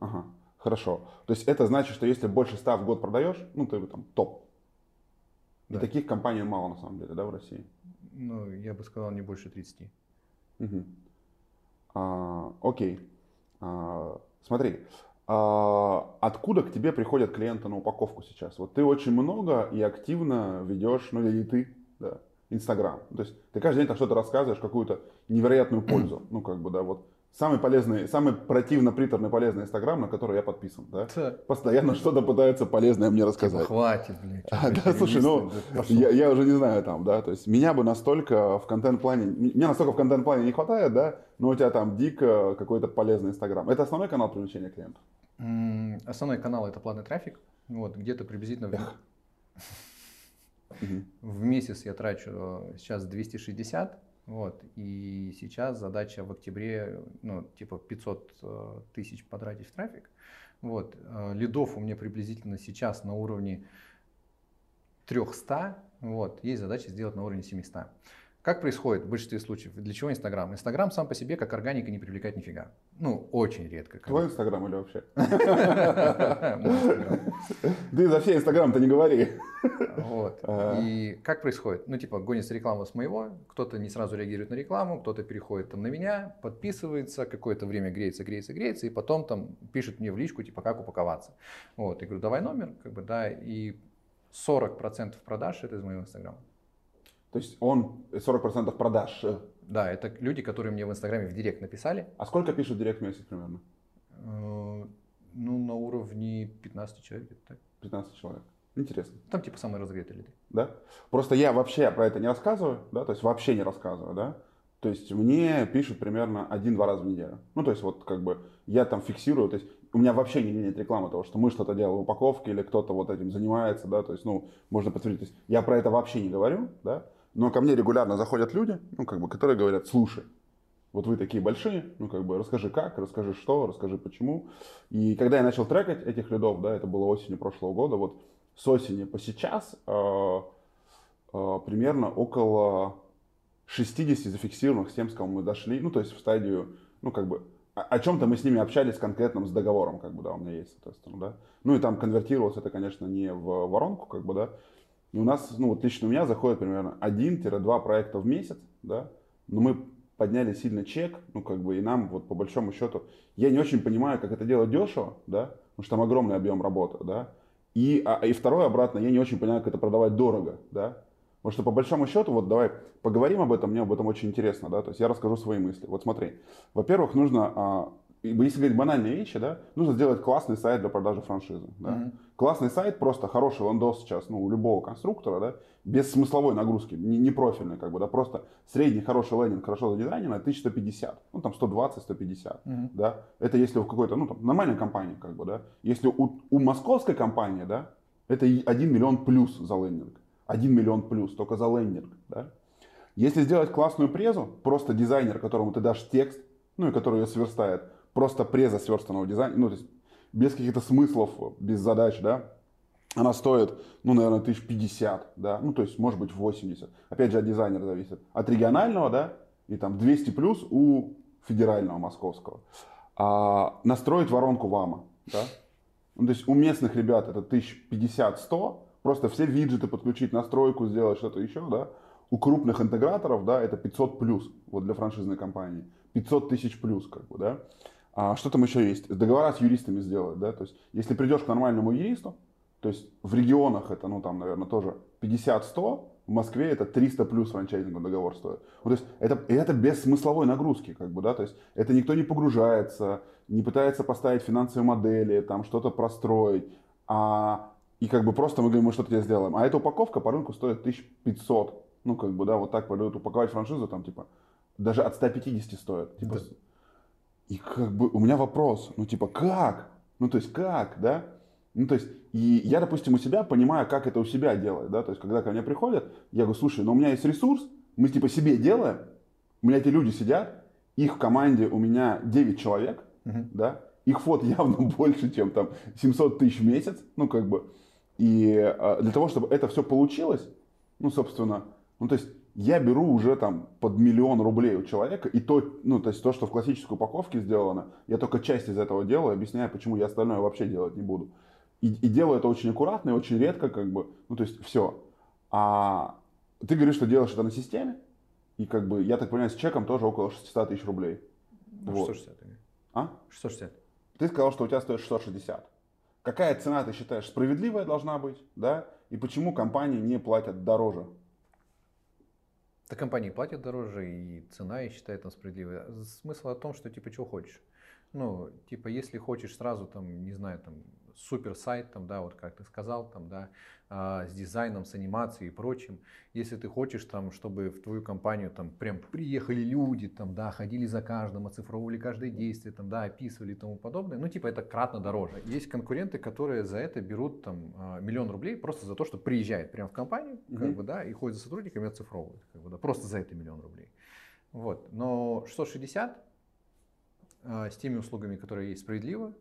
Ага, хорошо. То есть, это значит, что если больше 100 в год продаешь, ну, ты там топ. Да. И таких компаний мало, на самом деле, да, в России? Ну, я бы сказал, не больше 30. Угу. А, окей. А, смотри, а, откуда к тебе приходят клиенты на упаковку сейчас? Вот ты очень много и активно ведешь, ну или ты, да, Инстаграм. То есть ты каждый день там что-то рассказываешь, какую-то невероятную пользу. Ну, как бы, да, вот самый полезный, самый противно приторный полезный Инстаграм, на который я подписан, да? да. Постоянно что-то пытается полезное мне рассказать. Типа, хватит. А, да, слушай, ну, я, я уже не знаю там, да, то есть меня бы настолько в контент-плане, меня настолько в контент-плане не хватает, да, но у тебя там дико какой-то полезный Инстаграм. Это основной канал привлечения клиентов? Основной канал это платный трафик, вот, где-то приблизительно... Эх. В месяц я трачу э, сейчас 260, вот, и сейчас задача в октябре, ну, типа 500 э, тысяч потратить в трафик. Вот, э, лидов у меня приблизительно сейчас на уровне 300, вот, есть задача сделать на уровне 700. Как происходит в большинстве случаев? Для чего Инстаграм? Инстаграм сам по себе как органика не привлекает нифига. Ну, очень редко. Твой Инстаграм или вообще? Ты за все Инстаграм-то не говори. Вот. И как происходит? Ну, типа, гонится реклама с моего, кто-то не сразу реагирует на рекламу, кто-то переходит там на меня, подписывается, какое-то время греется, греется, греется, и потом там пишет мне в личку, типа, как упаковаться. Вот. Я говорю, давай номер, как бы, да, и 40% продаж это из моего Инстаграма. То есть он 40% продаж. Да, это люди, которые мне в Инстаграме в Директ написали. А сколько пишут Директ в месяц примерно? Э, ну, на уровне 15 человек. Так. 15 человек. Интересно. Там типа самые разогретые люди. Да? Просто я вообще про это не рассказываю, да, то есть вообще не рассказываю, да. То есть мне пишут примерно один-два раза в неделю. Ну, то есть вот как бы я там фиксирую, то есть у меня вообще не нет рекламы того, что мы что-то делаем в упаковке или кто-то вот этим занимается, да, то есть, ну, можно подтвердить. То есть я про это вообще не говорю, да, но ко мне регулярно заходят люди, ну, как бы, которые говорят, слушай, вот вы такие большие, ну, как бы, расскажи как, расскажи что, расскажи почему. И когда я начал трекать этих лидов, да, это было осенью прошлого года, вот с осени по сейчас э, э, примерно около 60 зафиксированных с тем, с кого мы дошли, ну, то есть в стадию, ну, как бы, о, о чем-то мы с ними общались конкретным с договором, как бы, да, у меня есть, соответственно, да. Ну, и там конвертировалось это, конечно, не в воронку, как бы, да, и у нас, ну вот лично у меня заходит примерно 1-2 проекта в месяц, да, но мы подняли сильно чек, ну как бы и нам вот по большому счету, я не очень понимаю, как это делать дешево, да, потому что там огромный объем работы, да, и, а, и второе обратно, я не очень понимаю, как это продавать дорого, да, потому что по большому счету, вот давай поговорим об этом, мне об этом очень интересно, да, то есть я расскажу свои мысли. Вот смотри, во-первых, нужно а, если говорить банальные вещи, да, нужно сделать классный сайт для продажи франшизы. Да. Mm-hmm. Классный сайт, просто хороший лендос сейчас, ну, у любого конструктора, да, без смысловой нагрузки, не, не профильный, как бы, да, просто средний хороший лендинг, хорошо задизайнен, 1150, ну, там 120-150, mm-hmm. да. Это если в какой-то, ну, там, нормальной компании, как бы, да. Если у, у московской компании, да, это 1 миллион плюс за лендинг. 1 миллион плюс, только за лендинг, да. Если сделать классную презу, просто дизайнер, которому ты дашь текст, ну, и который ее сверстает, просто преза сверстанного дизайна, ну, то есть без каких-то смыслов, без задач, да, она стоит, ну, наверное, тысяч пятьдесят, да, ну, то есть, может быть, 80. Опять же, от дизайнера зависит. От регионального, да, и там 200 плюс у федерального московского. А настроить воронку ВАМа, да, ну, то есть у местных ребят это тысяч пятьдесят-сто, просто все виджеты подключить, настройку сделать, что-то еще, да. У крупных интеграторов, да, это 500 плюс, вот для франшизной компании. 500 тысяч плюс, как бы, да. А что там еще есть? Договора с юристами сделать, да, то есть если придешь к нормальному юристу, то есть в регионах это, ну там, наверное, тоже 50-100, в Москве это 300 плюс франчайзинговый договор стоит. Вот, то есть это, это без смысловой нагрузки, как бы, да, то есть это никто не погружается, не пытается поставить финансовые модели, там что-то простроить, а, и как бы просто мы говорим, мы что-то тебе сделаем. А эта упаковка по рынку стоит 1500, ну как бы, да, вот так пойдет упаковать франшизу, там типа, даже от 150 стоит. Типа, да. И как бы у меня вопрос, ну типа как? Ну то есть как, да? Ну то есть, и я, допустим, у себя понимаю, как это у себя делать, да, то есть когда ко мне приходят, я говорю, слушай, ну у меня есть ресурс, мы типа себе делаем, у меня эти люди сидят, их в команде у меня 9 человек, да, их фот явно больше, чем там 700 тысяч в месяц, ну как бы, и а, для того, чтобы это все получилось, ну собственно, ну то есть я беру уже там под миллион рублей у человека, и то, ну, то есть то, что в классической упаковке сделано, я только часть из этого делаю, объясняю, почему я остальное вообще делать не буду. И, и делаю это очень аккуратно и очень редко, как бы, ну, то есть все. А ты говоришь, что делаешь это на системе, и как бы, я так понимаю, с чеком тоже около 600 тысяч рублей. Ну, вот. 660. А? 660. Ты сказал, что у тебя стоит 660. Какая цена, ты считаешь, справедливая должна быть, да? И почему компании не платят дороже? Да компании платят дороже, и цена, я считаю, там справедливая. Смысл о том, что типа, чего хочешь. Ну, типа, если хочешь сразу, там, не знаю, там, супер сайт, там, да, вот как ты сказал, там, да, а, с дизайном, с анимацией и прочим. Если ты хочешь, там, чтобы в твою компанию там прям приехали люди, там, да, ходили за каждым, оцифровывали каждое действие, там, да, описывали и тому подобное, ну, типа, это кратно дороже. Есть конкуренты, которые за это берут там а, миллион рублей просто за то, что приезжает прямо в компанию, как mm-hmm. бы, да, и ходит за сотрудниками и оцифровывает, как бы, да, просто за это миллион рублей. Вот. Но 660 а, с теми услугами, которые есть справедливо.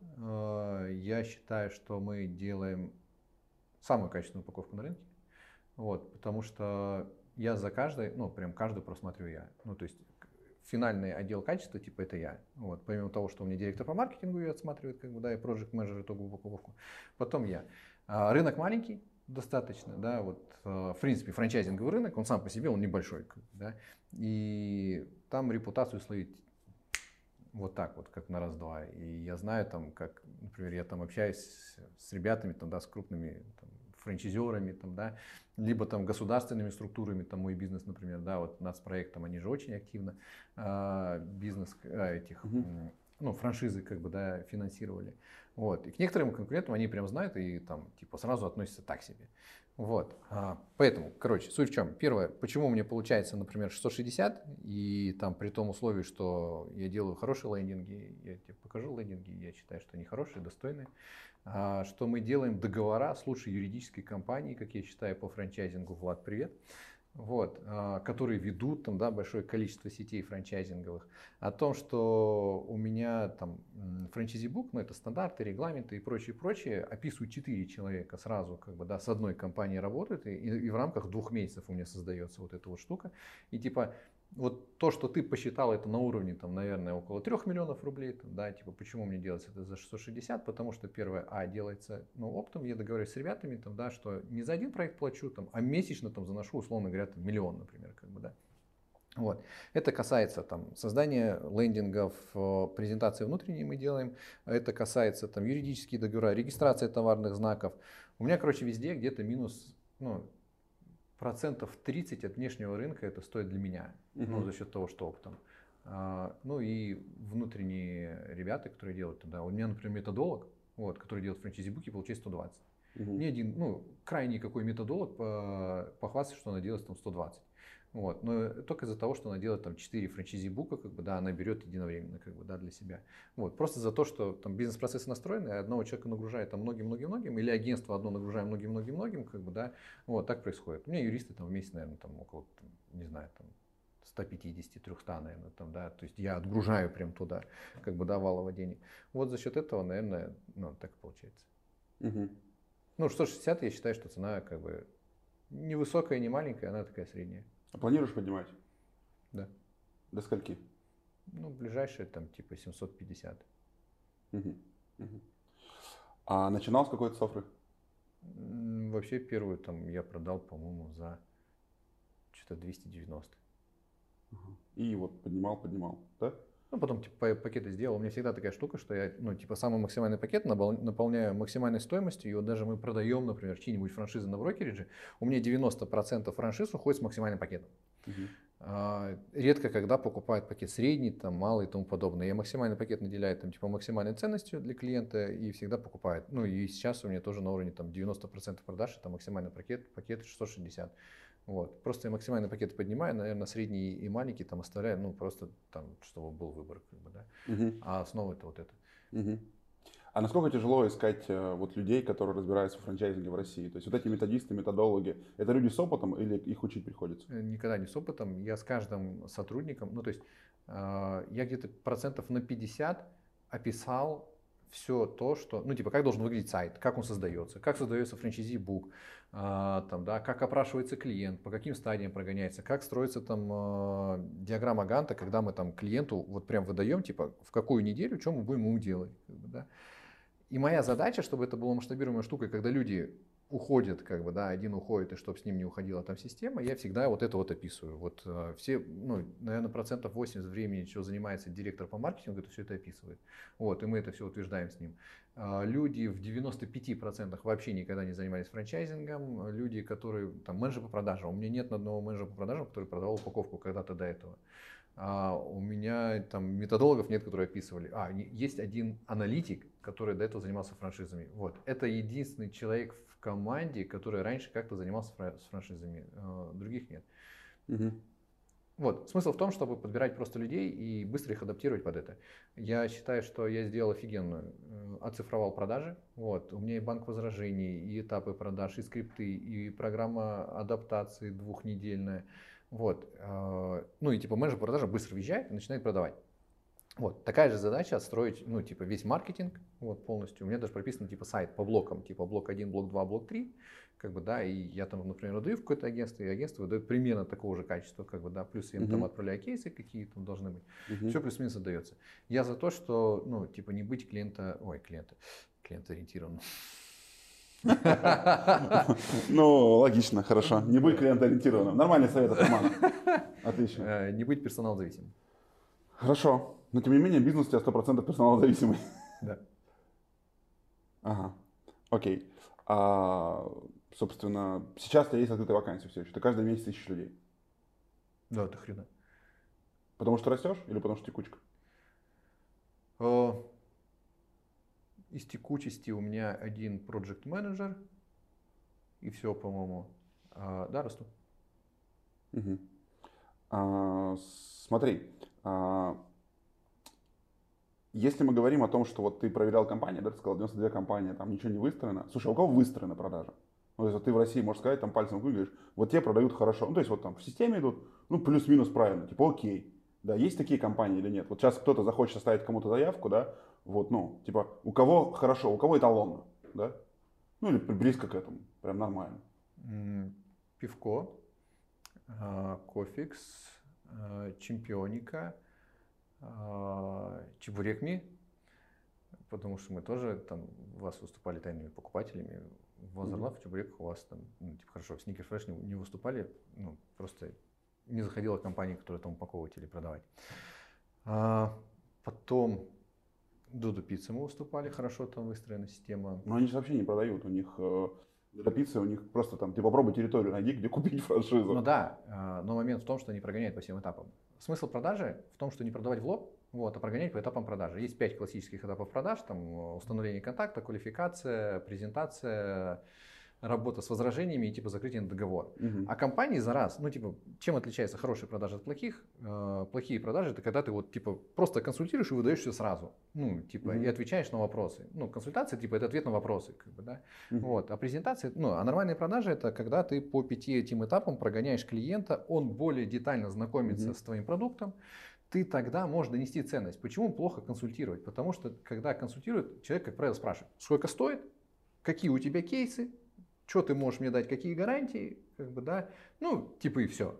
Я считаю, что мы делаем самую качественную упаковку на рынке. Вот, потому что я за каждой, ну, прям каждую просматриваю я. Ну, то есть финальный отдел качества, типа, это я. Вот, помимо того, что у меня директор по маркетингу ее отсматривает, как бы, да, и project менеджер итоговую упаковку. Потом я. А, рынок маленький, достаточно, да, вот, в принципе, франчайзинговый рынок, он сам по себе, он небольшой, да, и там репутацию словить вот так вот, как на раз-два. И я знаю там, как, например, я там общаюсь с ребятами, там, да, с крупными там, франчайзерами, там, да, либо там государственными структурами, там мой бизнес, например, да, вот нацпроектом, они же очень активно э, бизнес э, этих, mm ну, франшизы, как бы, да, финансировали. Вот. И к некоторым конкурентам они прям знают и там, типа, сразу относятся так себе. Вот. А, поэтому, короче, суть в чем? Первое, почему мне получается, например, 660, и там при том условии, что я делаю хорошие лендинги, я тебе покажу лендинги, я считаю, что они хорошие, достойные, а, что мы делаем договора с лучшей юридической компанией, как я считаю, по франчайзингу, Влад, привет, вот, а, которые ведут там, да, большое количество сетей франчайзинговых, о том, что у меня там франчайзи-бук, ну это стандарты, регламенты и прочее, прочее, описывают 4 человека сразу, как бы, да, с одной компанией работают, и, и в рамках двух месяцев у меня создается вот эта вот штука. И типа вот то, что ты посчитал это на уровне, там, наверное, около 3 миллионов рублей, там, да, типа, почему мне делать это за 660, потому что первое, а, делается, ну, оптом, я договорюсь с ребятами, там, да, что не за один проект плачу, там, а месячно, там, заношу, условно говоря, там, миллион, например, как бы, да. Вот. Это касается там, создания лендингов, э, презентации внутренней мы делаем. Это касается там, юридические договора, регистрация товарных знаков. У меня, короче, везде где-то минус ну, процентов 30 от внешнего рынка это стоит для меня, угу. ну, за счет того, что оптом. А, ну и внутренние ребята, которые делают туда. У меня, например, методолог, вот, который делает франчайзи-буки, получает 120. Угу. Ни один, ну, крайний какой методолог похвастается, что она делает там 120. Вот. Но только из-за того, что она делает там 4 франчайзи бука, как бы, да, она берет единовременно как бы, да, для себя. Вот. Просто за то, что там бизнес-процессы настроены, одного человека нагружает там многим-многим-многим, или агентство одно нагружает многим-многим-многим, как бы, да, вот так происходит. У меня юристы там в месяц, наверное, там около, там, не знаю, там 150-300, наверное, там, да, то есть я отгружаю прям туда, как бы, да, валово денег. Вот за счет этого, наверное, ну, так и получается. Угу. Ну, 160, я считаю, что цена, как бы, не высокая, не маленькая, она такая средняя. А планируешь поднимать? Да. До скольки? Ну, ближайшие там типа 750. Угу. Угу. А начинал с какой-то цифры? Вообще первую там я продал, по-моему, за что-то 290. Угу. И вот поднимал, поднимал, да? Ну, потом типа пакеты сделал. У меня всегда такая штука, что я, ну, типа, самый максимальный пакет наполняю максимальной стоимостью. И вот даже мы продаем, например, чьи-нибудь франшизы на брокеридже, у меня 90% франшиз уходит с максимальным пакетом. Угу. А, редко когда покупают пакет средний, там, малый и тому подобное. Я максимальный пакет наделяю там, типа, максимальной ценностью для клиента и всегда покупает. Ну и сейчас у меня тоже на уровне там, 90% продаж, это максимальный пакет, пакет 660. Вот. Просто я максимальный пакет поднимаю, наверное, средний и маленький там оставляю, ну, просто там, чтобы был выбор, как бы, да. Угу. А основа это вот это. Угу. А насколько тяжело искать э, вот людей, которые разбираются в франчайзинге в России? То есть вот эти методисты, методологи, это люди с опытом или их учить приходится? Э, никогда не с опытом. Я с каждым сотрудником, ну то есть э, я где-то процентов на 50 описал все то, что, ну, типа, как должен выглядеть сайт, как он создается, как создается франчайзи бук, а, там, да, как опрашивается клиент, по каким стадиям прогоняется, как строится там а, диаграмма Ганта, когда мы там клиенту вот прям выдаем, типа, в какую неделю, что мы будем ему делать. Да. И моя задача, чтобы это была масштабируемая штука, когда люди уходит, как бы, да, один уходит, и чтобы с ним не уходила там система, я всегда вот это вот описываю. Вот э, все, ну, наверное, процентов 80 времени, что занимается директор по маркетингу, это все это описывает. Вот, и мы это все утверждаем с ним. Э, люди в 95% вообще никогда не занимались франчайзингом. Люди, которые, там, менеджер по продажам. У меня нет одного менеджера по продажам, который продавал упаковку когда-то до этого. А у меня там методологов нет, которые описывали. А, есть один аналитик, который до этого занимался франшизами. Вот. Это единственный человек в команде, который раньше как-то занимался с франшизами. А, других нет. Угу. Вот. Смысл в том, чтобы подбирать просто людей и быстро их адаптировать под это. Я считаю, что я сделал офигенную. Э, оцифровал продажи. Вот. У меня и банк возражений, и этапы продаж, и скрипты, и программа адаптации двухнедельная. Вот. Э, ну и типа менеджер продажи быстро въезжает и начинает продавать. Вот, такая же задача отстроить, ну, типа, весь маркетинг, вот, полностью. У меня даже прописано, типа, сайт по блокам, типа, блок 1, блок 2, блок 3, как бы, да, и я там, например, выдаю в какое-то агентство, и агентство выдает примерно такого же качества, как бы, да, плюс я им uh-huh. там отправляю кейсы, какие там должны быть. Uh-huh. Все плюс-минус отдается. Я за то, что, ну, типа, не быть клиента, ой, клиента, клиент-ориентированным. Ну, логично, хорошо. Не быть клиент-ориентированным. Нормальный совет от Романа. Отлично. Э, не быть персонал зависимым. Хорошо. Но тем не менее бизнес у тебя 100% персонал зависимый. Да. Ага. Окей. А, собственно, сейчас у тебя есть открытая вакансия все еще. Ты каждый месяц ищешь людей. Да, это хрена. Потому что растешь или потому что текучка? Из текучести у меня один проект менеджер и все, по-моему. А, да, расту. Угу. А, смотри, а, если мы говорим о том, что вот ты проверял компании, да, ты сказал, 92 компании, там ничего не выстроено. Слушай, а у кого выстроена продажа? Ну, то есть вот ты в России можешь сказать, там пальцем говоришь, вот те продают хорошо. Ну, то есть вот там в системе идут, ну, плюс-минус правильно, типа окей. Да, есть такие компании или нет? Вот сейчас кто-то захочет оставить кому-то заявку, да, вот, ну, типа, у кого хорошо, у кого эталонно, да? Ну, или близко к этому, прям нормально. Пивко, а, кофикс, а, чемпионика, чебурекми, потому что мы тоже там у вас выступали тайными покупателями. В Вазерлав, mm-hmm. в чебуреках у вас там, ну, типа, хорошо, в Snickers Fresh не, не выступали, ну, просто не заходила компания, которая там упаковывать или продавать. А, потом Дуду пиццы мы выступали, хорошо там выстроена система. Но они же вообще не продают, у них э, для пиццы у них просто там, ты попробуй территорию найди, где купить франшизу. Ну да, а, но момент в том, что они прогоняют по всем этапам. Смысл продажи в том, что не продавать в лоб, вот, а прогонять по этапам продажи. Есть пять классических этапов продаж, там установление контакта, квалификация, презентация, работа с возражениями и типа закрытие договора. Угу. А компании за раз, ну типа, чем отличается хорошая продажа от плохих? Э, плохие продажи это когда ты вот типа просто консультируешь и выдаешь все сразу, ну типа угу. и отвечаешь на вопросы. Ну консультация типа это ответ на вопросы, как бы, да. Угу. Вот, а презентация, ну а нормальные продажи это когда ты по пяти этим этапам прогоняешь клиента, он более детально знакомится угу. с твоим продуктом, ты тогда можешь донести ценность. Почему плохо консультировать? Потому что когда консультирует, человек, как правило, спрашивает, сколько стоит, какие у тебя кейсы, что ты можешь мне дать, какие гарантии, как бы, да, ну, типа и все,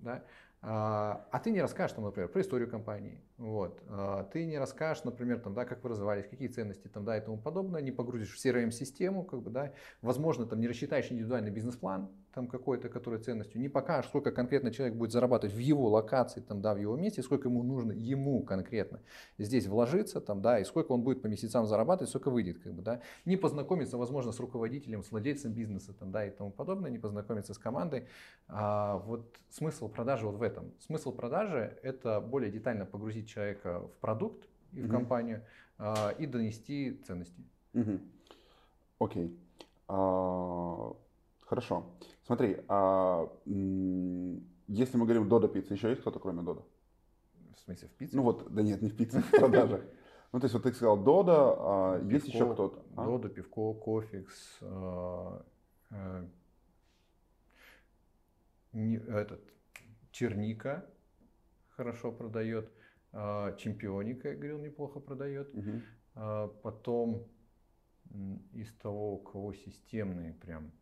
да. А, а ты не расскажешь, там, например, про историю компании, вот. А, ты не расскажешь, например, там, да, как вы развивались, какие ценности там, да, и тому подобное, не погрузишь в CRM-систему, как бы, да, возможно, там, не рассчитаешь индивидуальный бизнес-план, там, какой-то, который ценностью, не покажешь, сколько конкретно человек будет зарабатывать в его локации, там, да, в его месте, сколько ему нужно ему конкретно здесь вложиться, там, да, и сколько он будет по месяцам зарабатывать, сколько выйдет, как бы, да, не познакомиться, возможно, с руководителем, с владельцем бизнеса, там, да, и тому подобное, не познакомиться с командой, а, вот смысл продажи вот в этом. Смысл продажи – это более детально погрузить человека в продукт и в mm-hmm. компанию а, и донести ценности. Mm-hmm. Окей. А, хорошо. Смотри, а, если мы говорим Дода пицца, еще есть кто-то кроме Дода? В смысле, в пицце? Ну вот, да нет, не в пицце, в продажах. Ну, то есть, вот ты сказал Дода, а есть еще кто-то? А? Дода, пивко, кофикс, а, а, не, этот, черника хорошо продает. А, чемпионика, я говорил, неплохо продает. Угу. Потом из того, у кого системные прям,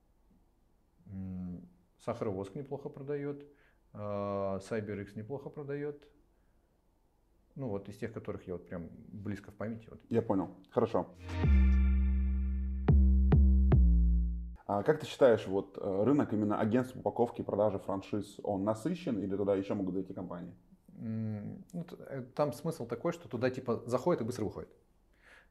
Сахаровоск неплохо продает, CyberX неплохо продает. Ну вот из тех, которых я вот прям близко в памяти. Вот. Я понял. Хорошо. А как ты считаешь, вот э, рынок именно агентств упаковки и продажи франшиз, он насыщен или туда еще могут зайти компании? Ну, э, там смысл такой, что туда типа заходит и быстро выходит.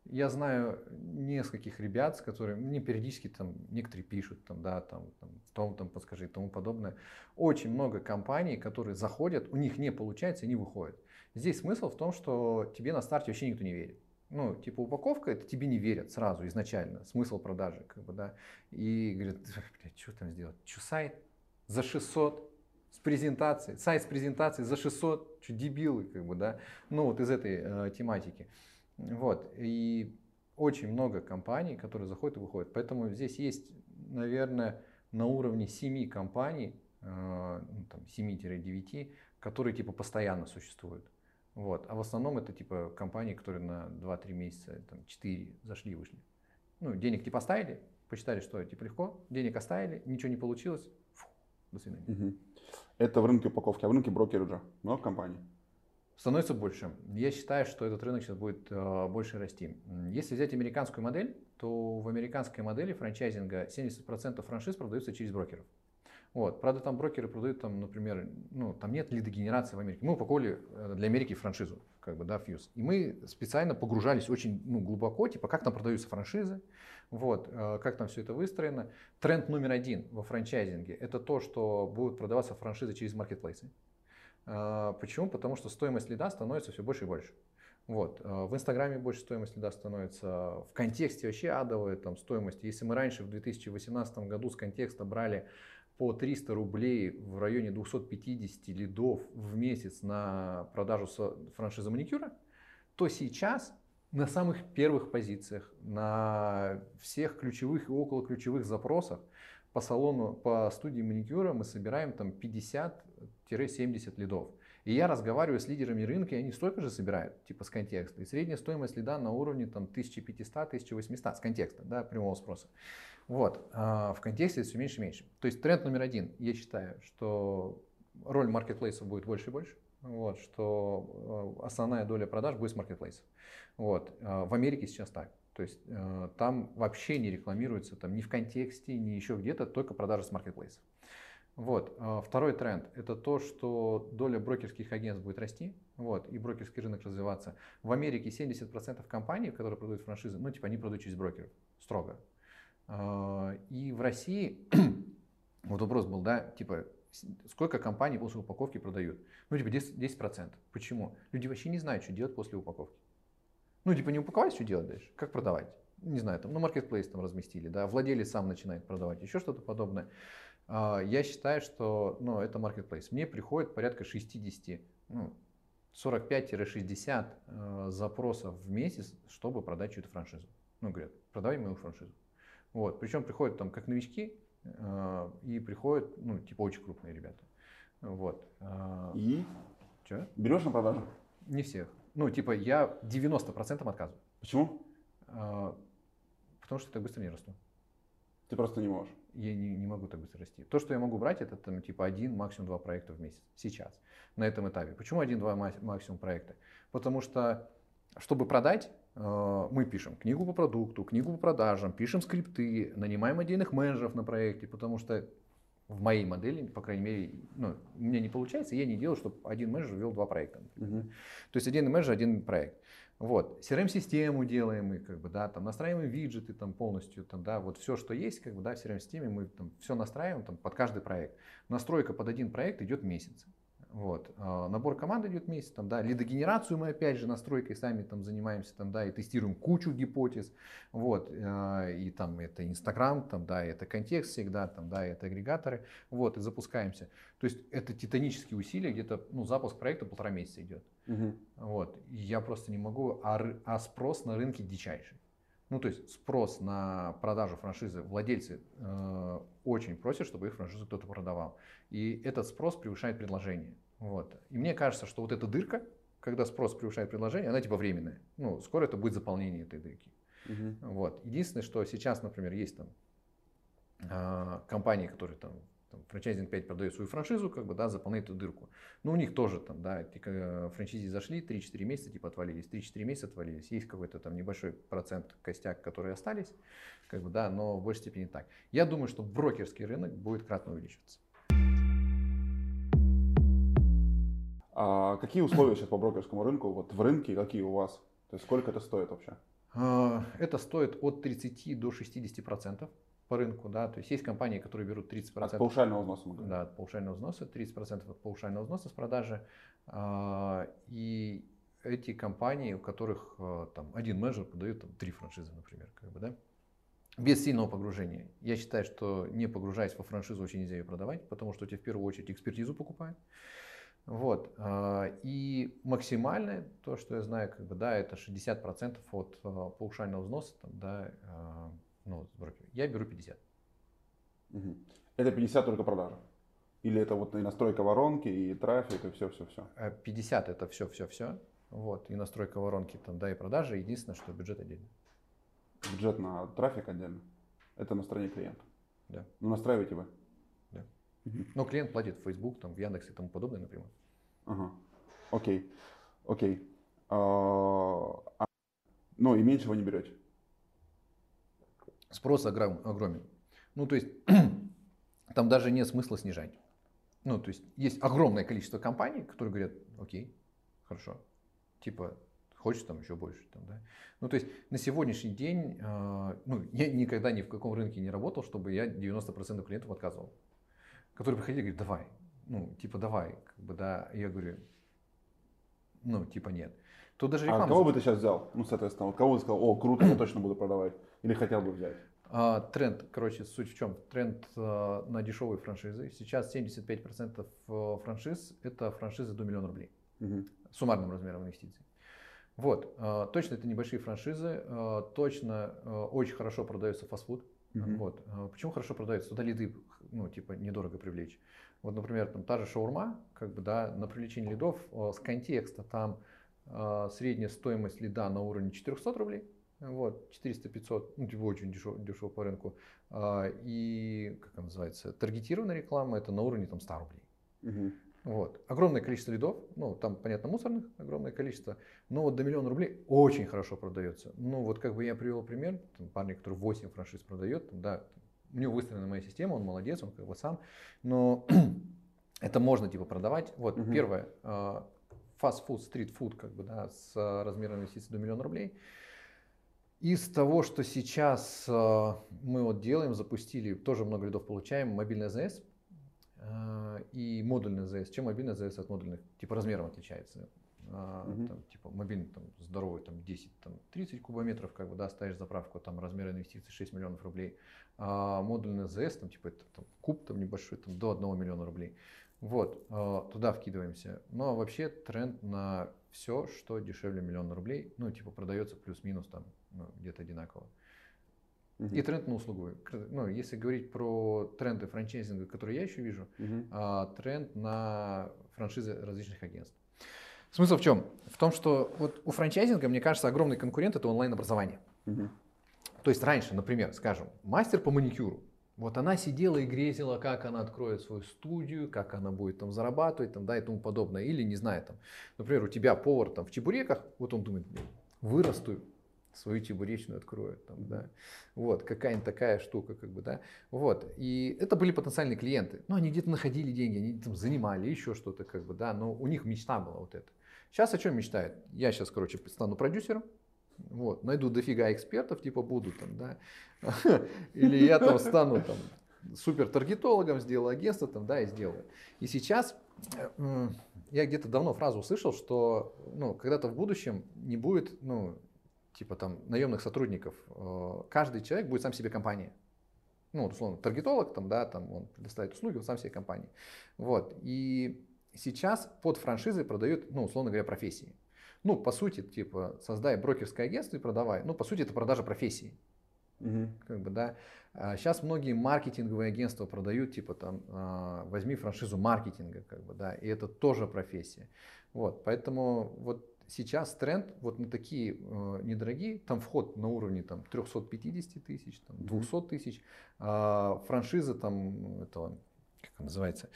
Я знаю нескольких ребят, с которыми мне периодически там некоторые пишут, там, да, там, там, том, там, подскажи и тому подобное. Очень много компаний, которые заходят, у них не получается, они выходят. Здесь смысл в том, что тебе на старте вообще никто не верит. Ну, типа упаковка, это тебе не верят сразу изначально, смысл продажи, как бы, да. И говорят, блядь, что там сделать? Что сайт за 600? С презентацией, сайт с презентацией за 600, что дебилы, как бы, да, ну вот из этой э, тематики. Вот, и очень много компаний, которые заходят и выходят. Поэтому здесь есть, наверное, на уровне 7 компаний, э, ну, там 7-9, которые типа постоянно существуют. Вот. А в основном это типа компании, которые на 2-3 месяца, там, 4 зашли и вышли. Ну, денег типа оставили, посчитали, что типа легко, денег оставили, ничего не получилось, до свидания. Угу. Это в рынке упаковки, а в рынке брокериджа много компаний? Становится больше. Я считаю, что этот рынок сейчас будет э, больше расти. Если взять американскую модель, то в американской модели франчайзинга 70% франшиз продаются через брокеров. Вот. Правда, там брокеры продают, там, например, ну, там нет лидогенерации в Америке. Мы упаковали э, для Америки франшизу, как бы, да, Fuse. И мы специально погружались очень ну, глубоко, типа, как там продаются франшизы, вот, э, как там все это выстроено. Тренд номер один во франчайзинге – это то, что будут продаваться франшизы через маркетплейсы. А, почему? Потому что стоимость лида становится все больше и больше. Вот. А, в Инстаграме больше стоимость лида становится, в контексте вообще адовая там, стоимость. Если мы раньше в 2018 году с контекста брали по 300 рублей в районе 250 лидов в месяц на продажу франшизы маникюра, то сейчас на самых первых позициях, на всех ключевых и около ключевых запросах по салону, по студии маникюра мы собираем там 50-70 лидов. И я разговариваю с лидерами рынка, и они столько же собирают, типа с контекста. И средняя стоимость лида на уровне там 1500-1800 с контекста, да, прямого спроса. Вот, а в контексте все меньше и меньше. То есть тренд номер один, я считаю, что роль маркетплейсов будет больше и больше. Вот, что э, основная доля продаж будет с маркетплейсов. Вот, а в Америке сейчас так. То есть э, там вообще не рекламируется там, ни в контексте, ни еще где-то, только продажи с маркетплейсов. Вот. Э, второй тренд – это то, что доля брокерских агентств будет расти, вот, и брокерский рынок развиваться. В Америке 70% компаний, которые продают франшизы, ну, типа, они продают через брокеров, строго. Э, и в России, вот вопрос был, да, типа, сколько компаний после упаковки продают? Ну, типа 10%. 10%. Почему? Люди вообще не знают, что делать после упаковки. Ну, типа не упаковать, что делать дальше? Как продавать? Не знаю, там, ну, маркетплейс там разместили, да, владелец сам начинает продавать, еще что-то подобное. А, я считаю, что, ну, это маркетплейс. Мне приходит порядка 60, ну, 45-60 э, запросов в месяц, чтобы продать чью-то франшизу. Ну, говорят, продавай мою франшизу. Вот. Причем приходят там как новички, и приходят, ну, типа очень крупные ребята. Вот. Э, и? Че? Берешь на продажу? Не всех. Ну, типа, я 90% отказываю. Почему? А, потому что так быстро не расту. Ты просто не можешь. Я не, не могу так быстро расти. То, что я могу брать, это там типа один, максимум два проекта в месяц. Сейчас, на этом этапе. Почему один-два максимум проекта? Потому что, чтобы продать, э, мы пишем книгу по продукту, книгу по продажам, пишем скрипты, нанимаем отдельных менеджеров на проекте, потому что в моей модели, по крайней мере, ну, у меня не получается, я не делаю, чтобы один менеджер вел два проекта. Угу. То есть один менеджер, один проект. Вот. CRM-систему делаем мы, как бы, да, там настраиваем виджеты там полностью, там, да, вот все, что есть, как бы, да, в CRM-системе мы там все настраиваем там, под каждый проект. Настройка под один проект идет месяц. Вот. А, набор команд идет месяц, там, да, лидогенерацию мы опять же настройкой сами там занимаемся, там, да, и тестируем кучу гипотез, вот, а, и там это Инстаграм, там, да, это контекст всегда, там, да, это агрегаторы, вот, и запускаемся. То есть это титанические усилия, где-то, ну, запуск проекта полтора месяца идет. Угу. Вот, и я просто не могу, а, а спрос на рынке дичайший. Ну, то есть спрос на продажу франшизы, владельцы э, очень просят, чтобы их франшизу кто-то продавал. И этот спрос превышает предложение. Вот. И мне кажется, что вот эта дырка, когда спрос превышает предложение, она типа временная. Ну, скоро это будет заполнение этой дырки. Угу. Вот. Единственное, что сейчас, например, есть там э, компании, которые там там, франчайзинг 5 продает свою франшизу, как бы, да, заполняет эту дырку. Но у них тоже там, да, э, франчайзи зашли, 3-4 месяца типа отвалились, 3-4 месяца отвалились. Есть какой-то там небольшой процент костяк, которые остались, как бы, да, но в большей степени так. Я думаю, что брокерский рынок будет кратно увеличиваться. А какие условия сейчас по брокерскому рынку? Вот в рынке какие у вас? То есть сколько это стоит вообще? А, это стоит от 30 до 60 процентов по рынку, да, то есть есть компании, которые берут 30%. От паушального взноса. Да, от паушального взноса, 30% от паушального взноса с продажи. А, и эти компании, у которых а, там один менеджер подает там, три франшизы, например, как бы, да, без сильного погружения. Я считаю, что не погружаясь во франшизу, очень нельзя ее продавать, потому что у тебя в первую очередь экспертизу покупают. Вот. А, и максимальное, то, что я знаю, как бы, да, это 60% от паушального взноса, там, да, ну. Я беру 50. Угу. Это 50 только продажа? Или это вот и настройка воронки, и трафик, и все-все-все? 50 это все-все-все. Вот, и настройка воронки, там, да, и продажи. Единственное, что бюджет отдельно. Бюджет на трафик отдельно? Это на стороне клиента? Да. Ну, настраиваете вы? Да. Угу. Но клиент платит в Facebook, там, в Яндекс и тому подобное например. Ага. Окей. Окей. А, а, ну, и меньше вы не берете? Спрос огромен. Ну, то есть, там даже нет смысла снижать. Ну, то есть, есть огромное количество компаний, которые говорят, окей, хорошо, типа, хочешь там еще больше. Там, да? Ну, то есть на сегодняшний день, э, ну, я никогда ни в каком рынке не работал, чтобы я 90% клиентов отказывал. Которые приходили и говорят, давай, ну, типа, давай, как бы, да, я говорю, ну, типа, нет. То даже реклама... А кого бы ты сейчас взял? Ну, соответственно, вот кого ты сказал, о, круто, я точно буду продавать? Или хотел бы взять? А, тренд, короче, суть в чем? Тренд а, на дешевые франшизы. Сейчас 75% э, франшиз – это франшизы до миллиона рублей. Угу. Суммарным размером инвестиций. Вот, а, точно это небольшие франшизы, а, точно а, очень хорошо продается фастфуд. Угу. Вот. Почему хорошо продается? Туда лиды, ну, типа, недорого привлечь. Вот, например, там та же шаурма, как бы, да, на привлечение лидов с контекста там средняя стоимость лида на уровне 400 рублей, вот, 400-500, ну, типа очень дешево, дешево по рынку. И, как она называется, таргетированная реклама, это на уровне там 100 рублей. Угу. Вот. Огромное количество лидов, ну, там, понятно, мусорных, огромное количество, но вот до миллиона рублей очень хорошо продается. Ну, вот как бы я привел пример, там, парень, который 8 франшиз продает, там, да, у него выстроена моя система, он молодец, он как бы сам, но это можно, типа, продавать. Вот, угу. первое, фастфуд, стритфуд, как бы, да, с размером инвестиций до миллиона рублей. Из того, что сейчас мы вот делаем, запустили, тоже много лидов получаем, мобильный АЗС, а, и модульный ЗС. Чем мобильный ЗС от модульных? Типа размером отличается. Uh-huh. Там, типа мобильный там здоровый там 10 там 30 кубометров как бы да ставишь заправку там размер инвестиций 6 миллионов рублей а модульный ЗС там типа это там куб там небольшой там до 1 миллиона рублей вот а, туда вкидываемся но вообще тренд на все что дешевле миллиона рублей ну типа продается плюс-минус там ну, где-то одинаково Угу. И тренд на услуговый. Ну, если говорить про тренды франчайзинга, которые я еще вижу, угу. а, тренд на франшизы различных агентств. Смысл в чем? В том, что вот у франчайзинга, мне кажется, огромный конкурент это онлайн-образование. Угу. То есть раньше, например, скажем, мастер по маникюру. Вот она сидела и грезила, как она откроет свою студию, как она будет там зарабатывать там, да, и тому подобное. Или, не знаю, там, например, у тебя повар там в чебуреках, вот он думает, вырасту, свою чебуречную откроют, там, да, вот, какая-нибудь такая штука, как бы, да, вот, и это были потенциальные клиенты, ну, они где-то находили деньги, они там занимали, еще что-то, как бы, да, но у них мечта была вот эта. Сейчас о чем мечтают? Я сейчас, короче, стану продюсером, вот, найду дофига экспертов, типа буду там, да, или я там стану там супер таргетологом, сделаю агентство там, да, и сделаю. И сейчас я где-то давно фразу услышал, что ну, когда-то в будущем не будет ну, типа там наемных сотрудников, э, каждый человек будет сам себе компания. Ну, условно, таргетолог, там, да, там он предоставит услуги, он сам себе компания. Вот. И сейчас под франшизой продают, ну, условно говоря, профессии. Ну, по сути, типа, создай брокерское агентство и продавай. Ну, по сути, это продажа профессии. Угу. Как бы, да. А сейчас многие маркетинговые агентства продают, типа, там, а, возьми франшизу маркетинга, как бы, да, и это тоже профессия. Вот, поэтому вот сейчас тренд вот на такие э, недорогие, там вход на уровне там, 350 тысяч, там, 200 тысяч, а франшиза там этого, как называется,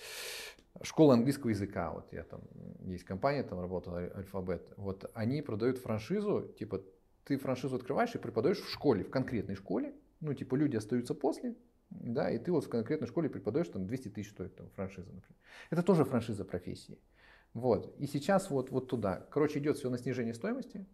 школа английского языка, вот я там, есть компания, там работала Альфабет, вот они продают франшизу, типа ты франшизу открываешь и преподаешь в школе, в конкретной школе, ну типа люди остаются после, да, и ты вот в конкретной школе преподаешь там 200 тысяч стоит там франшиза, например. Это тоже франшиза профессии. Вот. И сейчас вот, вот туда. Короче, идет все на снижение стоимости,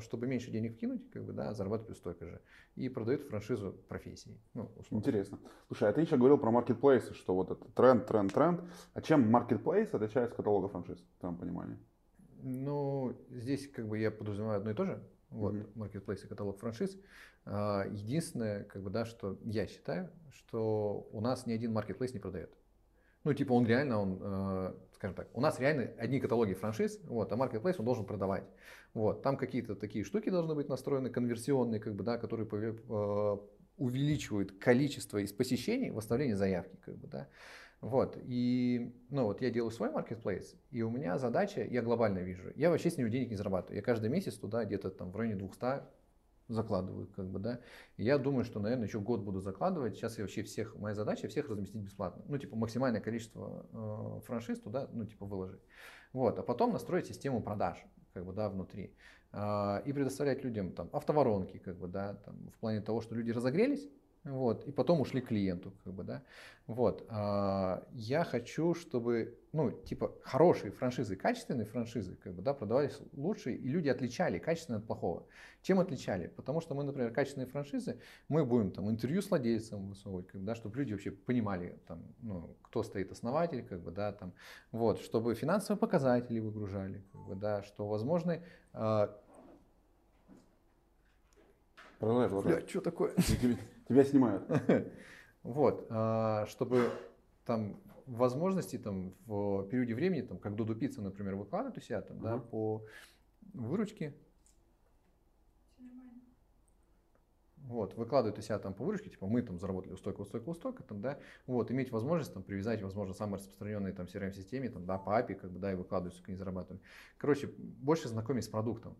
чтобы меньше денег вкинуть, как бы, да, зарабатывать столько же. И продают франшизу профессии. Ну, Интересно. Слушай, а ты еще говорил про маркетплейсы, что вот это тренд, тренд, тренд. А чем маркетплейс отличается от каталога франшиз, в твоем понимании? Ну, здесь как бы я подразумеваю одно и то же. Вот, маркетплейс и каталог франшиз. А, единственное, как бы, да, что я считаю, что у нас ни один маркетплейс не продает. Ну, типа он реально, он, э, скажем так, у нас реально одни каталоги франшиз, вот, а marketplace он должен продавать. Вот, там какие-то такие штуки должны быть настроены, конверсионные, как бы, да, которые э, увеличивают количество из посещений в оставлении заявки, как бы, да. Вот, и, ну, вот я делаю свой маркетплейс, и у меня задача, я глобально вижу, я вообще с него денег не зарабатываю. Я каждый месяц туда где-то там в районе 200 закладываю, как бы, да. И я думаю, что, наверное, еще год буду закладывать. Сейчас я вообще всех, моя задача всех разместить бесплатно. Ну, типа, максимальное количество э, франшиз туда, ну, типа, выложить. Вот, а потом настроить систему продаж, как бы, да, внутри. Э, и предоставлять людям там автоворонки, как бы, да, там, в плане того, что люди разогрелись, вот, и потом ушли к клиенту, как бы, да, вот, а, я хочу, чтобы, ну, типа, хорошие франшизы, качественные франшизы, как бы, да, продавались лучше, и люди отличали качественное от плохого. Чем отличали? Потому что мы, например, качественные франшизы, мы будем там интервью с владельцем высовывать, как бы, да, чтобы люди вообще понимали, там, ну, кто стоит основатель, как бы, да, там, вот, чтобы финансовые показатели выгружали, как бы, да, что возможны а, Продолжай, продолжай. Бля, что такое? Тебя снимают. Вот, а, чтобы там возможности там в периоде времени, там, как Дуду Пицца, например, выкладывают у себя там, да, по выручке. Вот, выкладывают у себя там по выручке, типа мы там заработали столько, столько, столько, там, да, вот, иметь возможность там привязать, возможно, самой распространенной там CRM-системе, там, да, по API, как бы, да, и выкладывать, сколько они зарабатывают. Короче, больше знакомить с продуктом,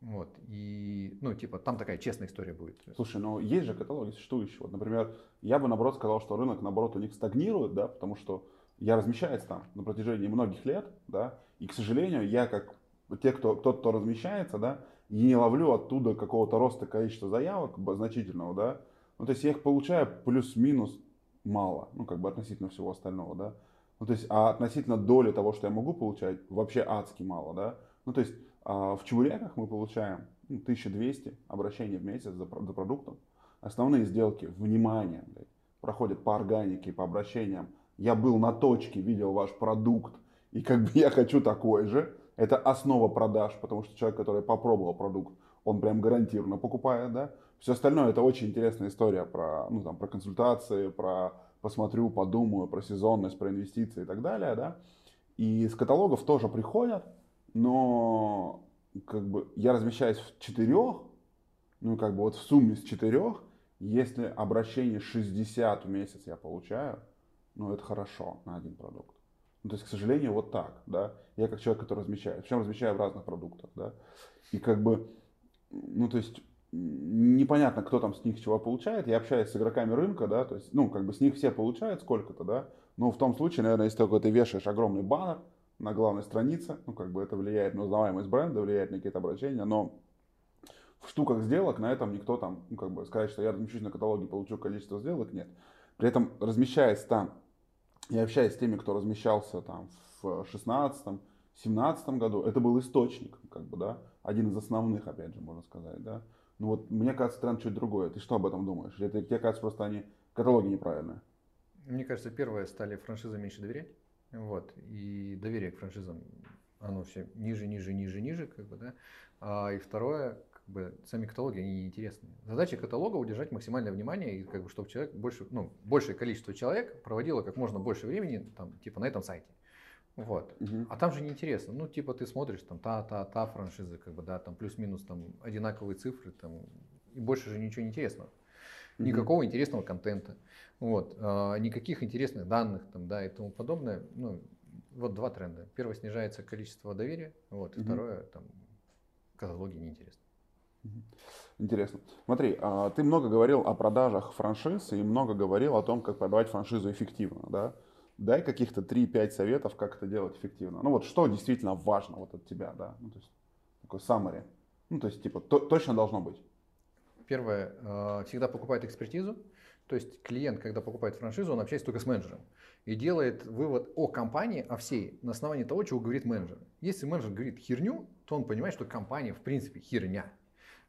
вот, и, ну, типа, там такая честная история будет. Слушай, ну, есть же каталоги существующие. Вот, например, я бы, наоборот, сказал, что рынок, наоборот, у них стагнирует, да, потому что я размещаюсь там на протяжении многих лет, да, и, к сожалению, я как те, кто, тот, кто размещается, да, и не ловлю оттуда какого-то роста количества заявок значительного, да, ну, то есть я их получаю плюс-минус мало, ну, как бы относительно всего остального, да, ну, то есть, а относительно доли того, что я могу получать, вообще адски мало, да, ну, то есть, в Чебуреках мы получаем 1200 ну, обращений в месяц за, за продуктом. Основные сделки, внимание, проходят по органике, по обращениям. Я был на точке, видел ваш продукт, и как бы я хочу такой же. Это основа продаж, потому что человек, который попробовал продукт, он прям гарантированно покупает, да. Все остальное это очень интересная история про, ну, там, про консультации, про посмотрю, подумаю, про сезонность, про инвестиции и так далее, да. И с каталогов тоже приходят, но как бы я размещаюсь в четырех, ну как бы вот в сумме с четырех, если обращение 60 в месяц я получаю, ну это хорошо на один продукт. Ну, то есть, к сожалению, вот так, да. Я как человек, который размещает, причем размещаю в разных продуктах, да. И как бы, ну, то есть, непонятно, кто там с них чего получает. Я общаюсь с игроками рынка, да, то есть, ну, как бы с них все получают сколько-то, да. Но в том случае, наверное, если только ты вешаешь огромный баннер, на главной странице, ну, как бы это влияет на узнаваемость бренда, влияет на какие-то обращения, но в штуках сделок на этом никто там, ну, как бы сказать, что я размещусь на каталоге, получу количество сделок, нет. При этом размещаясь там, я общаюсь с теми, кто размещался там в 16 17 году, это был источник, как бы, да, один из основных, опять же, можно сказать, да. Ну вот, мне кажется, тренд чуть другое. Ты что об этом думаешь? Или тебе кажется, просто они каталоги неправильные? Мне кажется, первое, стали франшизы меньше доверять. Вот. И доверие к франшизам, оно все ниже, ниже, ниже, ниже, как бы, да. А, и второе, как бы, сами каталоги, они неинтересны. Задача каталога удержать максимальное внимание, и как бы, чтобы человек больше, ну, большее количество человек проводило как можно больше времени, там, типа, на этом сайте. Вот. Угу. А там же неинтересно. Ну, типа, ты смотришь, там, та, та, та франшиза, как бы, да, там, плюс-минус, там, одинаковые цифры, там, и больше же ничего интересного. Никакого интересного контента. Вот, э, никаких интересных данных там, да, и тому подобное. Ну, вот два тренда. Первое, снижается количество доверия, вот, и угу. второе, там, каталоги неинтересны. Интересно. Смотри, а, ты много говорил о продажах франшиз и много говорил о том, как продавать франшизу эффективно, да? Дай каких-то 3-5 советов, как это делать эффективно. Ну вот что действительно важно вот от тебя, да? Ну, то есть такой summary. Ну, то есть, типа, то, точно должно быть. Первое, э, всегда покупает экспертизу. То есть клиент, когда покупает франшизу, он общается только с менеджером и делает вывод о компании, о всей, на основании того, чего говорит менеджер. Если менеджер говорит херню, то он понимает, что компания в принципе херня.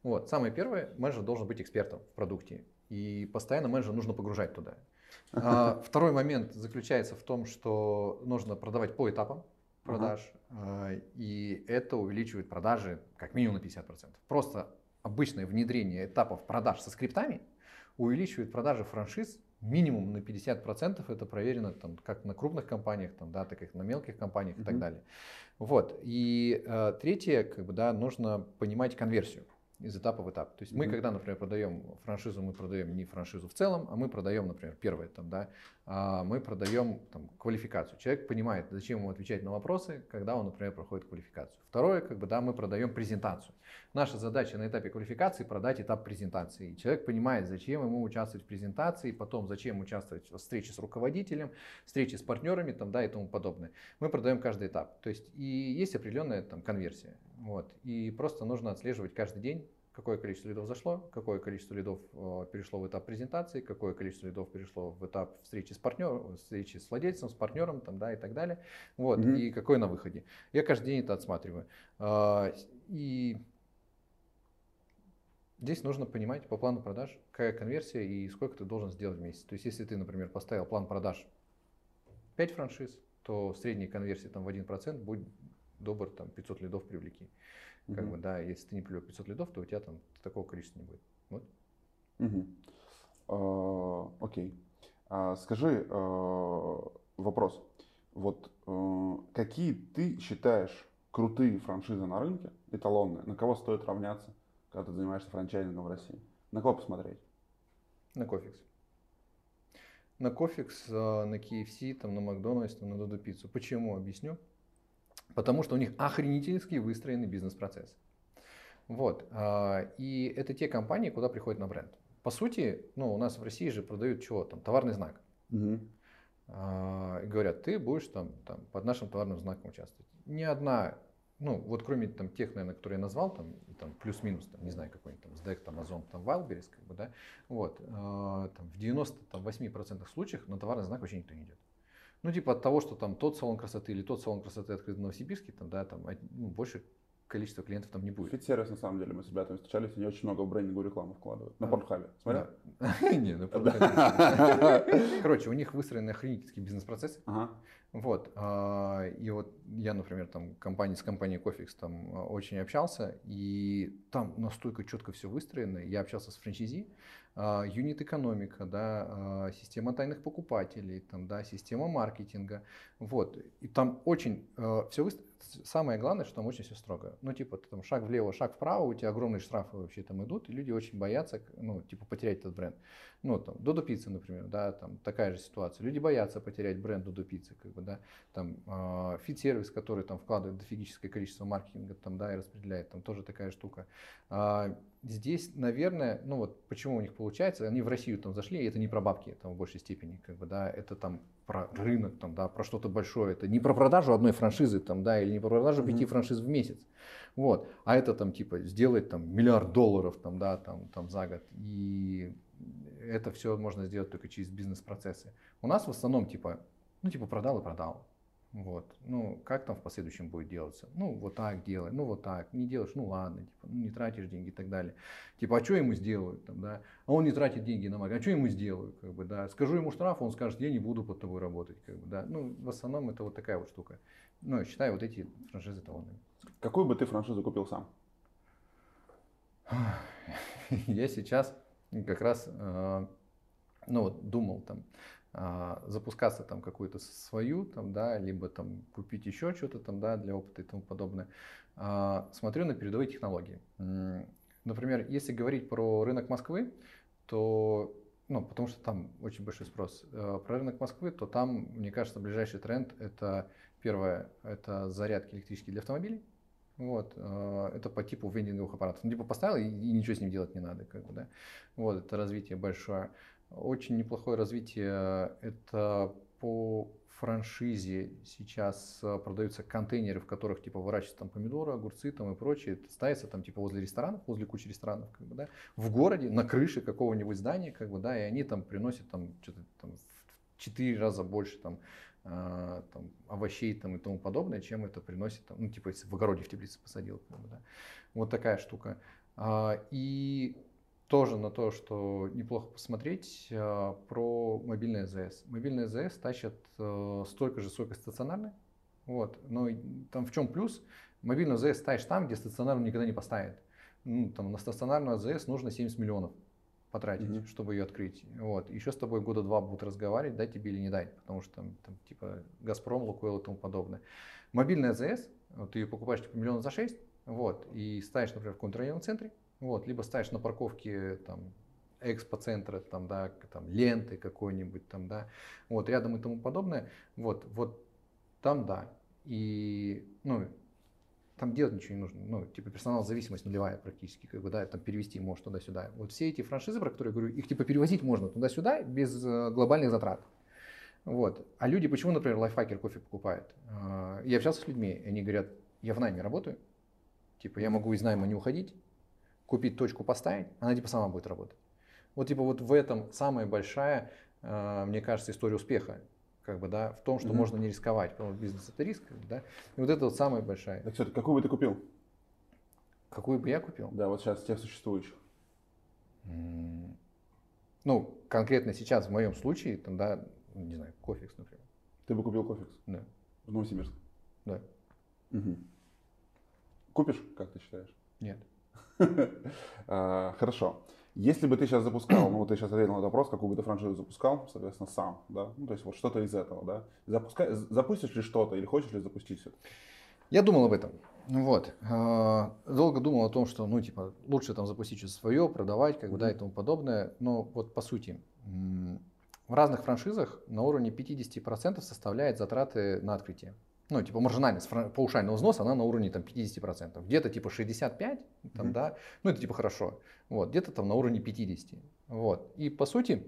Вот. Самое первое, менеджер должен быть экспертом в продукте. И постоянно менеджера нужно погружать туда. А, второй момент заключается в том, что нужно продавать по этапам продаж. Uh-huh. И это увеличивает продажи как минимум на 50%. Просто обычное внедрение этапов продаж со скриптами увеличивает продажи франшиз минимум на 50%. Это проверено там, как на крупных компаниях, там, да, так и на мелких компаниях mm-hmm. и так далее. Вот. И э, третье, как бы, да, нужно понимать конверсию. из этапа в этап. То есть мы, когда, например, продаем франшизу, мы продаем не франшизу в целом, а мы продаем, например, первое, там, да, мы продаем там, квалификацию. Человек понимает, зачем ему отвечать на вопросы, когда он, например, проходит квалификацию. Второе, как бы, да, мы продаем презентацию. Наша задача на этапе квалификации продать этап презентации. И человек понимает, зачем ему участвовать в презентации, потом зачем участвовать в встрече с руководителем, встрече с партнерами там, да, и тому подобное. Мы продаем каждый этап. То есть и есть определенная там, конверсия. Вот. И просто нужно отслеживать каждый день, какое количество лидов зашло, какое количество лидов э, перешло в этап презентации, какое количество лидов перешло в этап встречи с партнером, встречи с владельцем, с партнером там, да, и так далее. Вот, mm-hmm. И какое на выходе. Я каждый день это отсматриваю. Э, и Здесь нужно понимать по плану продаж, какая конверсия и сколько ты должен сделать в месяц. То есть, если ты, например, поставил план продаж 5 франшиз, то средняя конверсия там, в 1% будет добр там, 500 лидов привлеки. Угу. Как бы, да, если ты не привлек 500 лидов, то у тебя там такого количества не будет. Вот. Угу. Окей. А, скажи а, вопрос. Вот а, какие ты считаешь крутые франшизы на рынке, эталонные, на кого стоит равняться, когда ты занимаешься франчайзингом в России? На кого посмотреть? На Cofix. На Cofix, на KFC, там, на Макдональдс, на Додо Пиццу. Почему? Объясню. Потому что у них охренительски выстроенный бизнес-процесс. Вот. А, и это те компании, куда приходят на бренд. По сути, ну, у нас в России же продают чего? Там, товарный знак. Угу. И говорят, ты будешь там, там под нашим товарным знаком участвовать. Ни одна, ну, вот кроме там, тех, наверное, которые я назвал, там, там плюс-минус, там, не знаю, какой-нибудь там SDEC, там, Amazon, там, Wildberries, как бы, да, вот, а, там, в 98% случаев на товарный знак вообще никто не идет. Ну, типа от того, что там тот салон красоты или тот салон красоты открыт в Новосибирске, там, да, там ну, больше количество клиентов там не будет. Фит-сервис, на самом деле, мы с ребятами встречались, они очень много в брендинговую рекламу вкладывают. На Порнхабе. Смотрел? Не, на Порнхабе. Короче, у них выстроены охренительские бизнес-процессы. Вот. А, и вот я, например, там компании, с компанией Coffex там а, очень общался, и там настолько четко все выстроено. Я общался с франчайзи, а, юнит экономика, да, система тайных покупателей, там, да, система маркетинга. Вот. И там очень все выстроено самое главное, что там очень все строго. Ну, типа, там шаг влево, шаг вправо, у тебя огромные штрафы вообще там идут, и люди очень боятся, ну, типа, потерять этот бренд. Ну, там, Додо Пицца, например, да, там такая же ситуация. Люди боятся потерять бренд Додо Пиццы, как бы, да, там, э, Fit Service, который там вкладывает дофигическое количество маркетинга, там, да, и распределяет, там тоже такая штука. А, здесь, наверное, ну вот почему у них получается, они в Россию там зашли, и это не про бабки там в большей степени, как бы, да, это там про рынок, там, да, про что-то большое, это не про продажу одной франшизы, там, да, или не про продажу пяти mm-hmm. франшиз в месяц, вот, а это там типа сделать там миллиард долларов, там, да, там, там за год, и это все можно сделать только через бизнес-процессы. У нас в основном типа, ну типа продал и продал, вот. Ну, как там в последующем будет делаться? Ну, вот так делай, ну, вот так. Не делаешь, ну, ладно, типа, ну, не тратишь деньги и так далее. Типа, а что ему сделают там, да? А он не тратит деньги на маркетинг, а что ему сделают, как бы, да? Скажу ему штраф, он скажет, я не буду под тобой работать, как бы, да? Ну, в основном это вот такая вот штука. Ну, считаю вот эти франшизы талонными. Какую бы ты франшизу купил сам? Я сейчас как раз, э, ну, вот думал там, запускаться там какую-то свою, там, да, либо там купить еще что-то там, да, для опыта и тому подобное. А, смотрю на передовые технологии. Например, если говорить про рынок Москвы, то, ну, потому что там очень большой спрос. Э, про рынок Москвы, то там, мне кажется, ближайший тренд это первое, это зарядки электрические для автомобилей. Вот, э, это по типу вендинговых аппаратов. Ну, типа поставил и, и ничего с ним делать не надо, как бы, да. Вот, это развитие большое. Очень неплохое развитие это по франшизе сейчас э, продаются контейнеры, в которых типа выращиваются там помидоры, огурцы там и прочее. Это ставится там типа возле ресторанов, возле кучи ресторанов, как бы, да, в городе, на крыше какого-нибудь здания, как бы, да, и они там приносят там что-то там в 4 раза больше там, э, там овощей там и тому подобное, чем это приносит там, ну типа если в огороде в теплице посадил, как бы, да. Вот такая штука. А, и тоже на то, что неплохо посмотреть э, про мобильный АЗС. Мобильный АЗС тащат э, столько же, сколько стационарный. Вот. Но там в чем плюс? Мобильный АЗС ставишь там, где стационарный никогда не поставит. Ну, там, на стационарную АЗС нужно 70 миллионов потратить, mm-hmm. чтобы ее открыть. Вот. Еще с тобой года два будут разговаривать, дать тебе или не дать, потому что там, там типа Газпром, Лукойл и тому подобное. Мобильный АЗС, вот, ты ее покупаешь типа миллион за 6, вот, и ставишь, например, в каком-то районном центре, Вот, либо ставишь на парковке там экспоцентра, там, да, там, ленты какой-нибудь, там, да, вот, рядом и тому подобное, вот, вот, там, да, и, ну, там делать ничего не нужно, ну, типа персонал зависимость нулевая практически, как бы, да, там перевести можешь туда-сюда. Вот все эти франшизы, про которые я говорю, их типа перевозить можно туда-сюда без э, глобальных затрат. Вот. А люди почему, например, лайфхакер кофе покупают? Э, я общался с людьми, они говорят, я в найме работаю, типа я могу из найма не уходить, купить точку поставить, она типа сама будет работать. Вот типа вот в этом самая большая, э, мне кажется, история успеха. Как бы, да, в том, что mm-hmm. можно не рисковать, потому что бизнес это риск, да. И вот это вот самая большая. Так, все, какую бы ты купил? Какую бы я купил? Да, вот сейчас тех существующих. Ну, конкретно сейчас в моем случае, там, да, не знаю, кофекс, например. Ты бы купил кофекс? Да. В Новосибирск? Да. Угу. Купишь, как ты считаешь? Нет. А, хорошо. Если бы ты сейчас запускал, ну вот ты сейчас ответил на вопрос, какую бы ты франшизу запускал, соответственно, сам, да, ну то есть вот что-то из этого, да, Запускай, запустишь ли что-то или хочешь ли запустить все? Я думал об этом. Вот. А, долго думал о том, что, ну, типа, лучше там запустить что-то свое, продавать, как бы, да, и тому подобное. Но вот по сути, в разных франшизах на уровне 50% составляет затраты на открытие ну, типа маржинальность паушального взноса, она на уровне там 50%. Где-то типа 65, там, mm-hmm. да, ну это типа хорошо. Вот, где-то там на уровне 50. Вот. И по сути,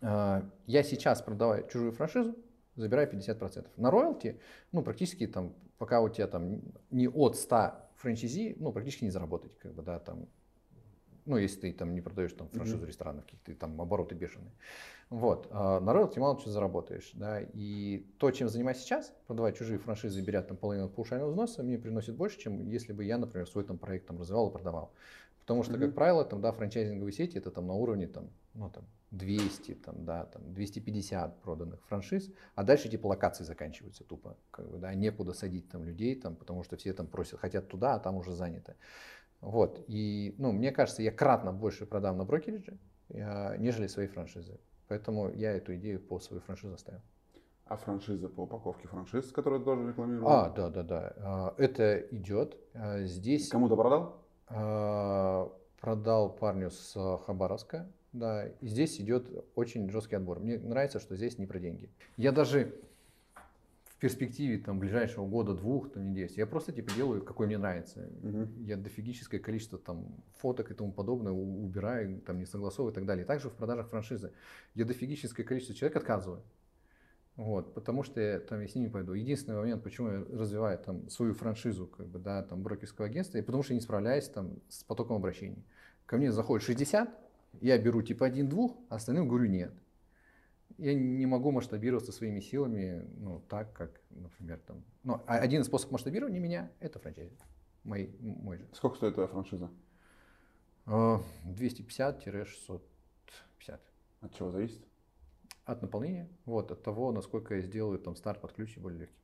э, я сейчас продавая чужую франшизу, забираю 50%. На роялти, ну, практически там, пока у тебя там не от 100 франчайзи, ну, практически не заработать, как бы, да, там, ну, если ты там не продаешь там франшизу mm-hmm. ресторанов, каких-то там обороты бешеные. Вот, а на роялти мало чего заработаешь, да, и то, чем занимаюсь сейчас, продавать чужие франшизы, беря там половину паушального взноса, мне приносит больше, чем если бы я, например, свой там проект там развивал и продавал. Потому что, mm-hmm. как правило, там, да, франчайзинговые сети это там на уровне там, ну, там 200, там, да, там 250 проданных франшиз, а дальше типа локации заканчиваются тупо, как бы, да, некуда садить там людей, там, потому что все там просят, хотят туда, а там уже занято. Вот, и, ну, мне кажется, я кратно больше продам на брокеридже, э, нежели свои франшизы. Поэтому я эту идею по своей франшизе оставил. А франшиза по упаковке франшиз, которую ты тоже рекламировал? А, да, да, да. А, это идет. А, здесь... Кому-то продал? А, продал парню с Хабаровска. Да, и здесь идет очень жесткий отбор. Мне нравится, что здесь не про деньги. Я даже перспективе там, ближайшего года-двух, там, не 10. Я просто типа делаю, какой мне нравится. Угу. Я дофигическое количество там, фоток и тому подобное убираю, там, не согласовываю и так далее. Также в продажах франшизы. Я дофигическое количество человек отказываю. Вот, потому что я, там, я с ними пойду. Единственный момент, почему я развиваю там, свою франшизу как бы, да, там, брокерского агентства, и потому что я не справляюсь там, с потоком обращений. Ко мне заходит 60, я беру типа один-двух, а остальным говорю нет я не могу масштабироваться своими силами, ну, так, как, например, там. Ну, а один из способов масштабирования меня – это франчайзи. Мой, мой же. Сколько стоит твоя франшиза? 250-650. От чего зависит? От наполнения, вот, от того, насколько я сделаю там старт под ключ более легкий.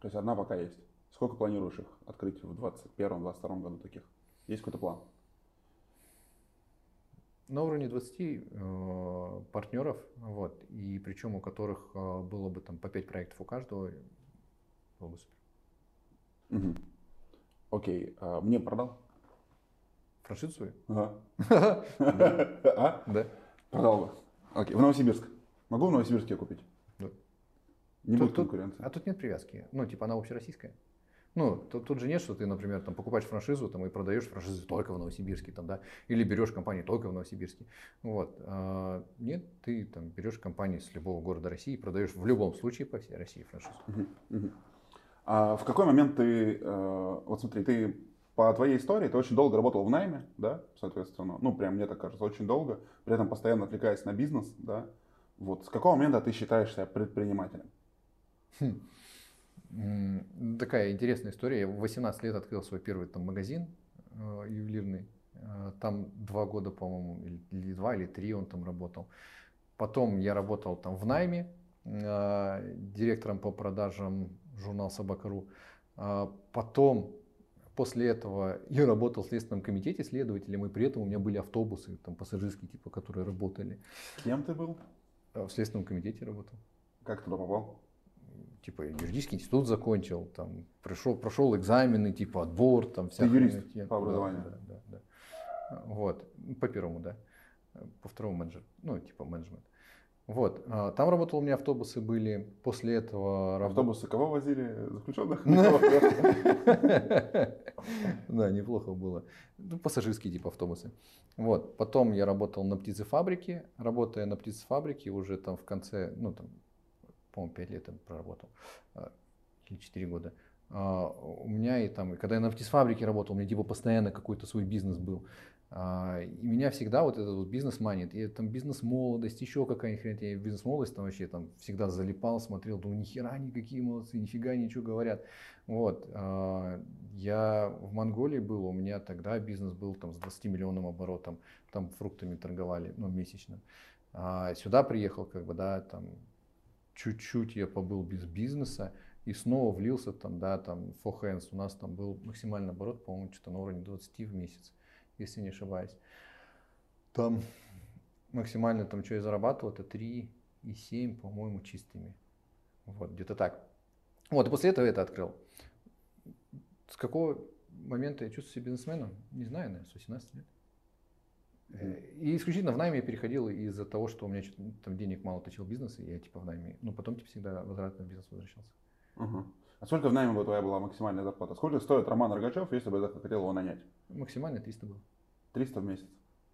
То есть одна пока есть. Сколько планируешь их открыть в 2021-2022 году таких? Есть какой-то план? На уровне 20 э, партнеров, вот, и причем у которых э, было бы там по 5 проектов у каждого, было бы супер. Угу. Окей, а мне продал? Франшизу свою? Ага. А? Да. Продал бы. Окей, в Новосибирск. Могу в Новосибирске купить? Да. Не будет конкуренции? А тут нет привязки. Ну, типа она общероссийская. Ну, тут, тут же нет, что ты, например, там, покупаешь франшизу там, и продаешь франшизу только в Новосибирске, там, да, или берешь компанию только в Новосибирске. Вот. А, нет, ты там, берешь компанию с любого города России и продаешь в любом случае по всей России франшизу. А в какой момент ты, э, вот смотри, ты по твоей истории, ты очень долго работал в найме, да, соответственно, ну, прям мне так кажется, очень долго, при этом постоянно отвлекаясь на бизнес, да, вот с какого момента ты считаешься предпринимателем? Хм. Такая интересная история. Я в 18 лет открыл свой первый там, магазин э, ювелирный. Э, там два года, по-моему, или, или два, или три он там работал. Потом я работал там в найме, э, директором по продажам журнал Собакару. Э, потом, после этого, я работал в Следственном комитете следователем, и при этом у меня были автобусы там, пассажирские, типа, которые работали. Кем ты был? В Следственном комитете работал. Как туда попал? Типа юридический институт закончил, там, пришел, прошел экзамены, типа отбор, там вся Ты юрист по образованию? Да, да, да. Вот, по первому, да. По второму менеджер, ну, типа менеджмент. Вот, а, там работал у меня автобусы были, после этого... Автобусы кого возили? Заключенных? Да, неплохо было. Ну, пассажирские типа автобусы. Вот, потом я работал на птицефабрике, работая на птицефабрике уже там в конце, ну там, по-моему, 5 лет там проработал, а, или 4 года. А, у меня и там, когда я на птицефабрике работал, у меня типа постоянно какой-то свой бизнес был. А, и меня всегда вот этот вот бизнес манит. И там бизнес-молодость, еще какая-нибудь хрень. Я бизнес-молодость там вообще там всегда залипал, смотрел, думаю, нихера никакие молодцы, нифига ничего говорят. Вот. А, я в Монголии был, у меня тогда бизнес был там с 20 миллионным оборотом. Там фруктами торговали, ну, месячно. Сюда приехал, как бы, да, там чуть-чуть я побыл без бизнеса и снова влился там, да, там, for hands. У нас там был максимальный оборот, по-моему, что-то на уровне 20 в месяц если не ошибаюсь. Там максимально, там, что я зарабатывал, это 3 и 7, по-моему, чистыми. Вот, где-то так. Вот, и после этого это открыл. С какого момента я чувствую себя бизнесменом? Не знаю, наверное, с 18 лет. И исключительно в найме я переходил из-за того, что у меня там денег мало точил бизнес, и я типа в найме. Ну, потом типа всегда возвратно в бизнес возвращался. Угу. А сколько в найме бы твоя была максимальная зарплата? Сколько стоит Роман Рогачев, если бы ты хотел его нанять? Максимально 300 было. 300 в месяц?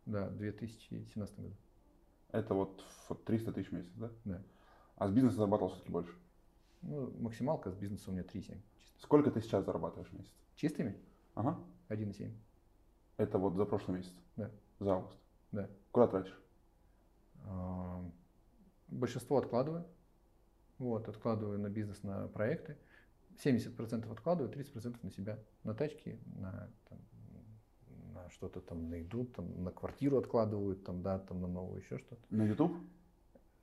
Да, в 2017 году. Это вот 300 тысяч в месяц, да? Да. А с бизнеса зарабатывал все-таки больше? Ну, максималка с бизнеса у меня 3,7. Сколько ты сейчас зарабатываешь в месяц? Чистыми? Ага. 1,7. Это вот за прошлый месяц? Да. За август? Да. Куда тратишь? А, большинство откладываю. Вот, откладываю на бизнес, на проекты. 70% откладываю, 30% на себя, на тачки, на, там, на что-то там на еду, там, на квартиру откладывают, там, да, там, на новую еще что-то. На YouTube?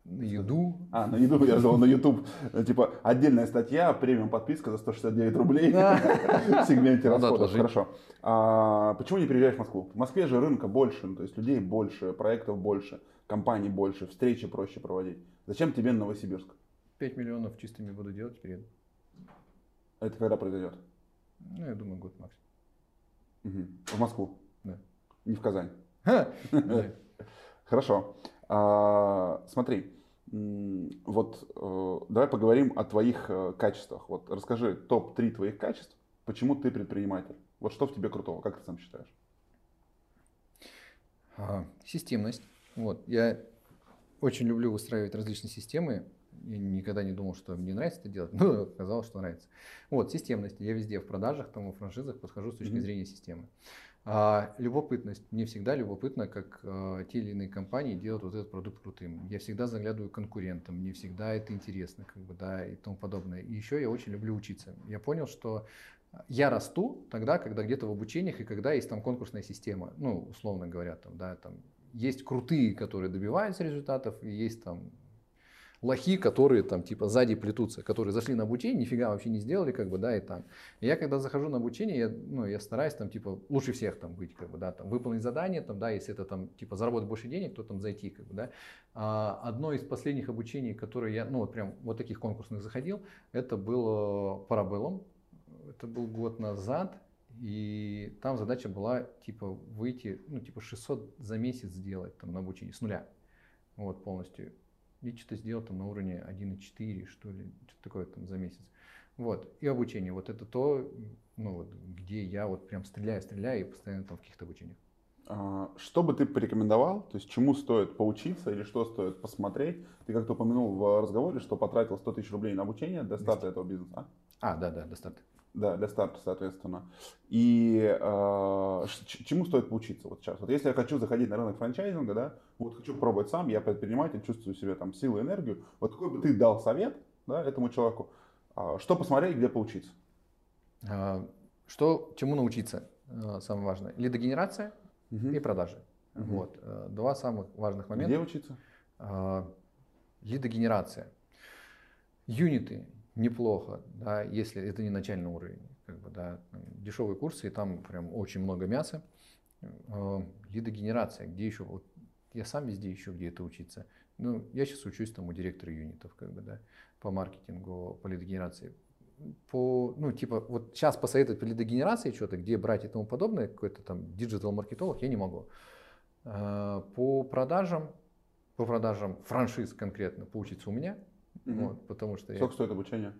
На еду. А, на еду, я ждал на YouTube. Типа отдельная статья, премиум подписка за 169 рублей в сегменте расходов. Хорошо. А почему не переезжаешь в Москву? В Москве же рынка больше, ну, то есть людей больше, проектов больше, компаний больше, встречи проще проводить. Зачем тебе Новосибирск? 5 миллионов чистыми буду делать, перееду. Это когда произойдет? Ну, я думаю, год максимум. Угу. В Москву? Да. Не в Казань? Хорошо. А, смотри, вот э, давай поговорим о твоих э, качествах. Вот расскажи топ-3 твоих качеств, почему ты предприниматель. Вот что в тебе крутого, как ты сам считаешь? А, системность. Вот. Я очень люблю выстраивать различные системы. Я никогда не думал, что мне нравится это делать, но оказалось, что нравится. Вот, системность. Я везде в продажах, там, в франшизах подхожу с точки mm-hmm. зрения системы. А, любопытность. Мне всегда любопытно, как а, те или иные компании делают вот этот продукт крутым. Я всегда заглядываю конкурентам, мне всегда это интересно, как бы, да, и тому подобное. И еще я очень люблю учиться. Я понял, что я расту тогда, когда где-то в обучениях и когда есть там конкурсная система, ну, условно говоря, там, да, там есть крутые, которые добиваются результатов, и есть там лохи, которые там типа сзади плетутся, которые зашли на обучение, нифига вообще не сделали, как бы, да, и там. И я когда захожу на обучение, я, ну, я стараюсь там типа лучше всех там быть, как бы, да, там выполнить задание, там, да, если это там типа заработать больше денег, то там зайти, как бы, да. А одно из последних обучений, которые я, ну, вот прям вот таких конкурсных заходил, это было парабеллум, это был год назад, и там задача была типа выйти, ну, типа 600 за месяц сделать там на обучение с нуля, вот полностью и что-то сделал там на уровне 1,4, что ли, что-то такое там за месяц. Вот, и обучение, вот это то, ну вот, где я вот прям стреляю, стреляю и постоянно там в каких-то обучениях. А, что бы ты порекомендовал, то есть чему стоит поучиться или что стоит посмотреть? Ты как-то упомянул в разговоре, что потратил 100 тысяч рублей на обучение до старта этого бизнеса. А, да, да, до старта. Да, для старта, соответственно. И э, чему стоит поучиться вот сейчас? Вот если я хочу заходить на рынок франчайзинга, да, вот хочу пробовать сам, я предприниматель, чувствую себе там силу, энергию. Вот какой бы ты дал совет да, этому человеку? Э, что посмотреть, где поучиться? А, что, чему научиться? А, самое важное. Лидогенерация угу. и продажи. Угу. Вот. Э, два самых важных момента. Где учиться? Лидогенерация. Юниты неплохо, да, если это не начальный уровень. Как бы, да, дешевые курсы, и там прям очень много мяса. Лидогенерация, где еще, вот я сам везде еще где-то учиться. Ну, я сейчас учусь там у директора юнитов, как бы, да, по маркетингу, по лидогенерации. по, ну, типа, вот сейчас посоветовать по лидогенерации что-то, где брать и тому подобное, какой-то там диджитал-маркетолог, я не могу. А, по продажам, по продажам франшиз конкретно поучиться у меня, угу. вот, потому что Сколько я, стоит обучение?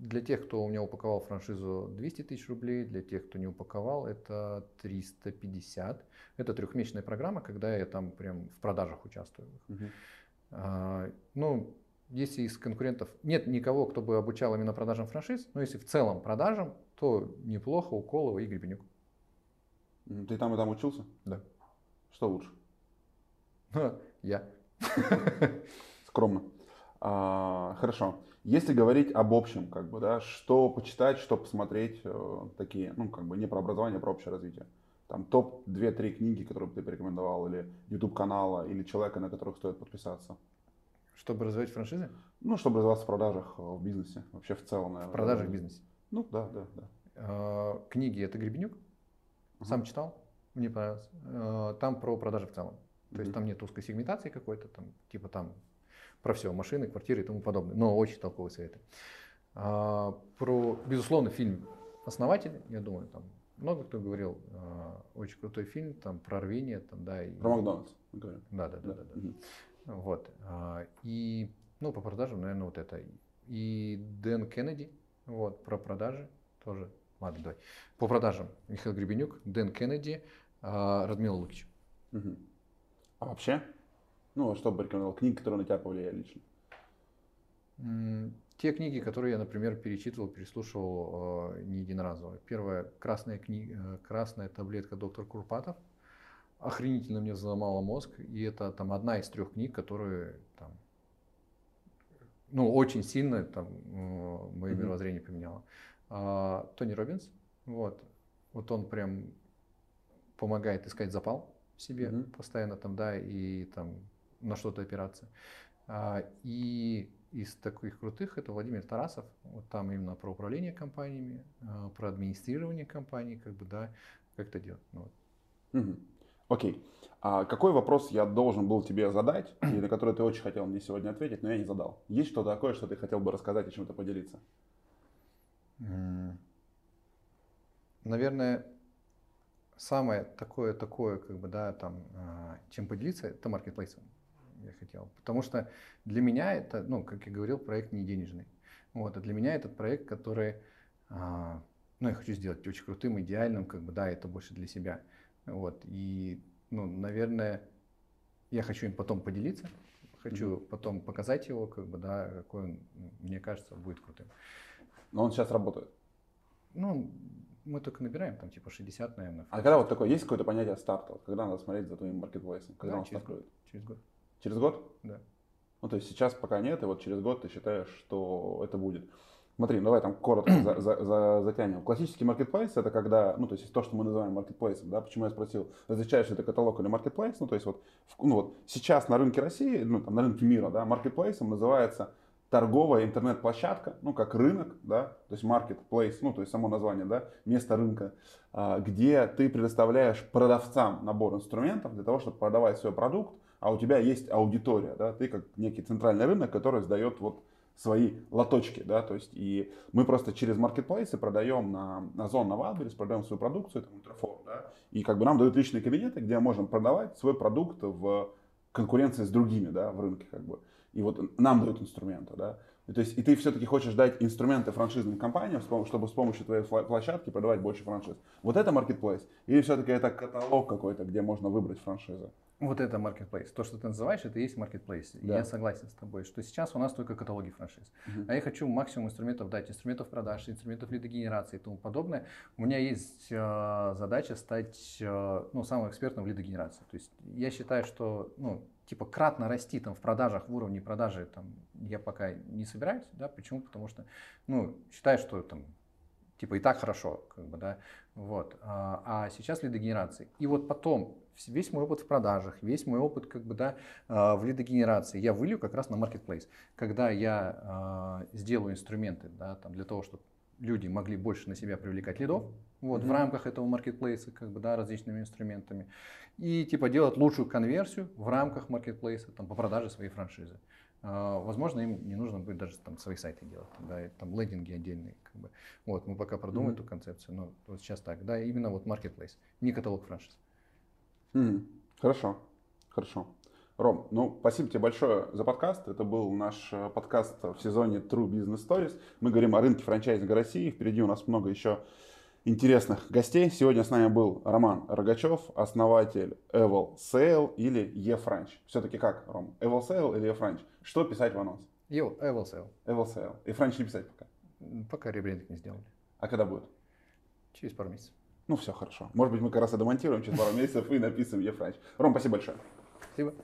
Для тех, кто у меня упаковал франшизу 200 тысяч рублей, для тех, кто не упаковал, это 350. Это трехмесячная программа, когда я там прям в продажах участвую. Угу. А, ну, если из конкурентов нет никого, кто бы обучал именно продажам франшиз, но если в целом продажам, то неплохо у Колова и Гребенюк. Ты там и там учился? Да. Что лучше? Я. Скромно. А, хорошо. Если говорить об общем, как бы, да, что почитать, что посмотреть, э, такие, ну, как бы не про образование, а про общее развитие. Там топ 2-3 книги, которые бы ты порекомендовал, или YouTube канала, или человека, на которых стоит подписаться. Чтобы развивать франшизы? Ну, чтобы развиваться в продажах, э, в бизнесе, вообще в целом, наверное. В продажах, в бизнесе? Ну, да, да, да. А, книги это Гребенюк. Сам читал, мне понравилось. А, там про продажи в целом. То есть там нет узкой сегментации какой-то, там, типа там про все, машины, квартиры и тому подобное. Но очень толковые советы. А, про, безусловно, фильм «Основатель», я думаю, там много кто говорил, очень крутой фильм, там про рвение, там, да. И... Про Макдональдс, Да, да, да, да. да, да. Вот. А, и, ну, по продажам, наверное, вот это. И Дэн Кеннеди, вот, про продажи тоже. Ладно, давай. По продажам Михаил Гребенюк, Дэн Кеннеди, а, Радмила Лукич. Угу. А вообще? Ну, что бы порекомендовал? Книги, которые на тебя повлияли лично? Те книги, которые я, например, перечитывал, переслушивал э, не единоразово. Первая красная книга, э, красная таблетка доктор Курпатов охренительно мне заломала мозг. И это там одна из трех книг, которые там, ну, очень сильно там, мое mm-hmm. мировоззрение поменяло. А, Тони Робинс, вот, вот он прям помогает искать запал в себе mm-hmm. постоянно там, да, и там на что-то опираться. А, и из таких крутых это Владимир Тарасов, вот там именно про управление компаниями, а, про администрирование компаний, как бы, да, как это делать. Ну, вот. Угу. Окей. А какой вопрос я должен был тебе задать, и на который ты очень хотел мне сегодня ответить, но я не задал? Есть что-то такое, что ты хотел бы рассказать и чем-то поделиться? Наверное, самое такое, такое, как бы, да, там, а, чем поделиться, это маркетплейсом я хотел. Потому что для меня это, ну, как я говорил, проект не денежный. Вот, а для меня этот проект, который, а, ну, я хочу сделать очень крутым, идеальным, как бы, да, это больше для себя. Вот, и, ну, наверное, я хочу им потом поделиться, хочу mm-hmm. потом показать его, как бы, да, какой он, мне кажется, будет крутым. Но он сейчас работает? Ну, мы только набираем там типа 60, наверное. А когда вот такое, есть какое-то понятие старта? Вот, когда надо смотреть за твоим маркетплейсом? Когда да, он через стартует? Год. Через год. Через год? Да. Ну, то есть сейчас пока нет, и вот через год ты считаешь, что это будет. Смотри, ну, давай там коротко за, за, за, затянем. Классический маркетплейс это когда, ну то есть то, что мы называем маркетплейсом, да, почему я спросил, различаешь ли ты каталог или маркетплейс, ну то есть вот, ну, вот сейчас на рынке России, ну там на рынке мира, да, маркетплейсом называется торговая интернет-площадка, ну как рынок, да, то есть marketplace, ну то есть само название, да, место рынка, а, где ты предоставляешь продавцам набор инструментов для того, чтобы продавать свой продукт, а у тебя есть аудитория, да, ты как некий центральный рынок, который сдает вот свои лоточки, да, то есть и мы просто через маркетплейсы продаем на, на Озон, на Wildberries, продаем свою продукцию, это Ультрафор, да, и как бы нам дают личные кабинеты, где можем продавать свой продукт в конкуренции с другими, да, в рынке, как бы, и вот нам дают инструменты, да, и, то есть, и ты все-таки хочешь дать инструменты франшизным компаниям, чтобы с помощью твоей площадки продавать больше франшиз. Вот это маркетплейс? Или все-таки это каталог какой-то, где можно выбрать франшизу? Вот это marketplace. То, что ты называешь, это и есть marketplace. Да. И я согласен с тобой, что сейчас у нас только каталоги франшиз. Uh-huh. А я хочу максимум инструментов дать, инструментов продаж, инструментов лидогенерации и тому подобное. У меня есть э, задача стать э, ну, самым экспертом в лидогенерации. То есть я считаю, что ну, типа кратно расти там в продажах, в уровне продажи там я пока не собираюсь. Да? Почему? Потому что ну, считаю, что там типа и так хорошо, как бы, да, вот, а, а сейчас лидогенерации. И вот потом весь мой опыт в продажах, весь мой опыт как бы, да, а, в лидогенерации я вылью как раз на marketplace. Когда я а, сделаю инструменты да, там, для того, чтобы люди могли больше на себя привлекать лидов, вот, mm-hmm. в рамках этого маркетплейса, как бы, да, различными инструментами, и типа делать лучшую конверсию в рамках маркетплейса там, по продаже своей франшизы. А, возможно, им не нужно будет даже там свои сайты делать, да, там лендинги отдельные, как бы. Вот, мы пока продумаем mm-hmm. эту концепцию, но вот сейчас так, да, именно вот marketplace, не каталог франшиз. Mm-hmm. Хорошо, хорошо. Ром, ну, спасибо тебе большое за подкаст. Это был наш э, подкаст в сезоне True Business Stories. Мы говорим о рынке франчайзинга России. Впереди у нас много еще интересных гостей. Сегодня с нами был Роман Рогачев, основатель Eval Sale или eFranch. Все-таки как, Ром? Eval Sale или eFranch? Что писать в анонс? Eval Sale. Eval Sale. eFranch не писать пока? Пока ребрендинг не сделали. А когда будет? Через пару месяцев. Ну все, хорошо. Может быть, мы как раз и домонтируем через пару месяцев и написываем eFranch. Ром, спасибо большое. Спасибо.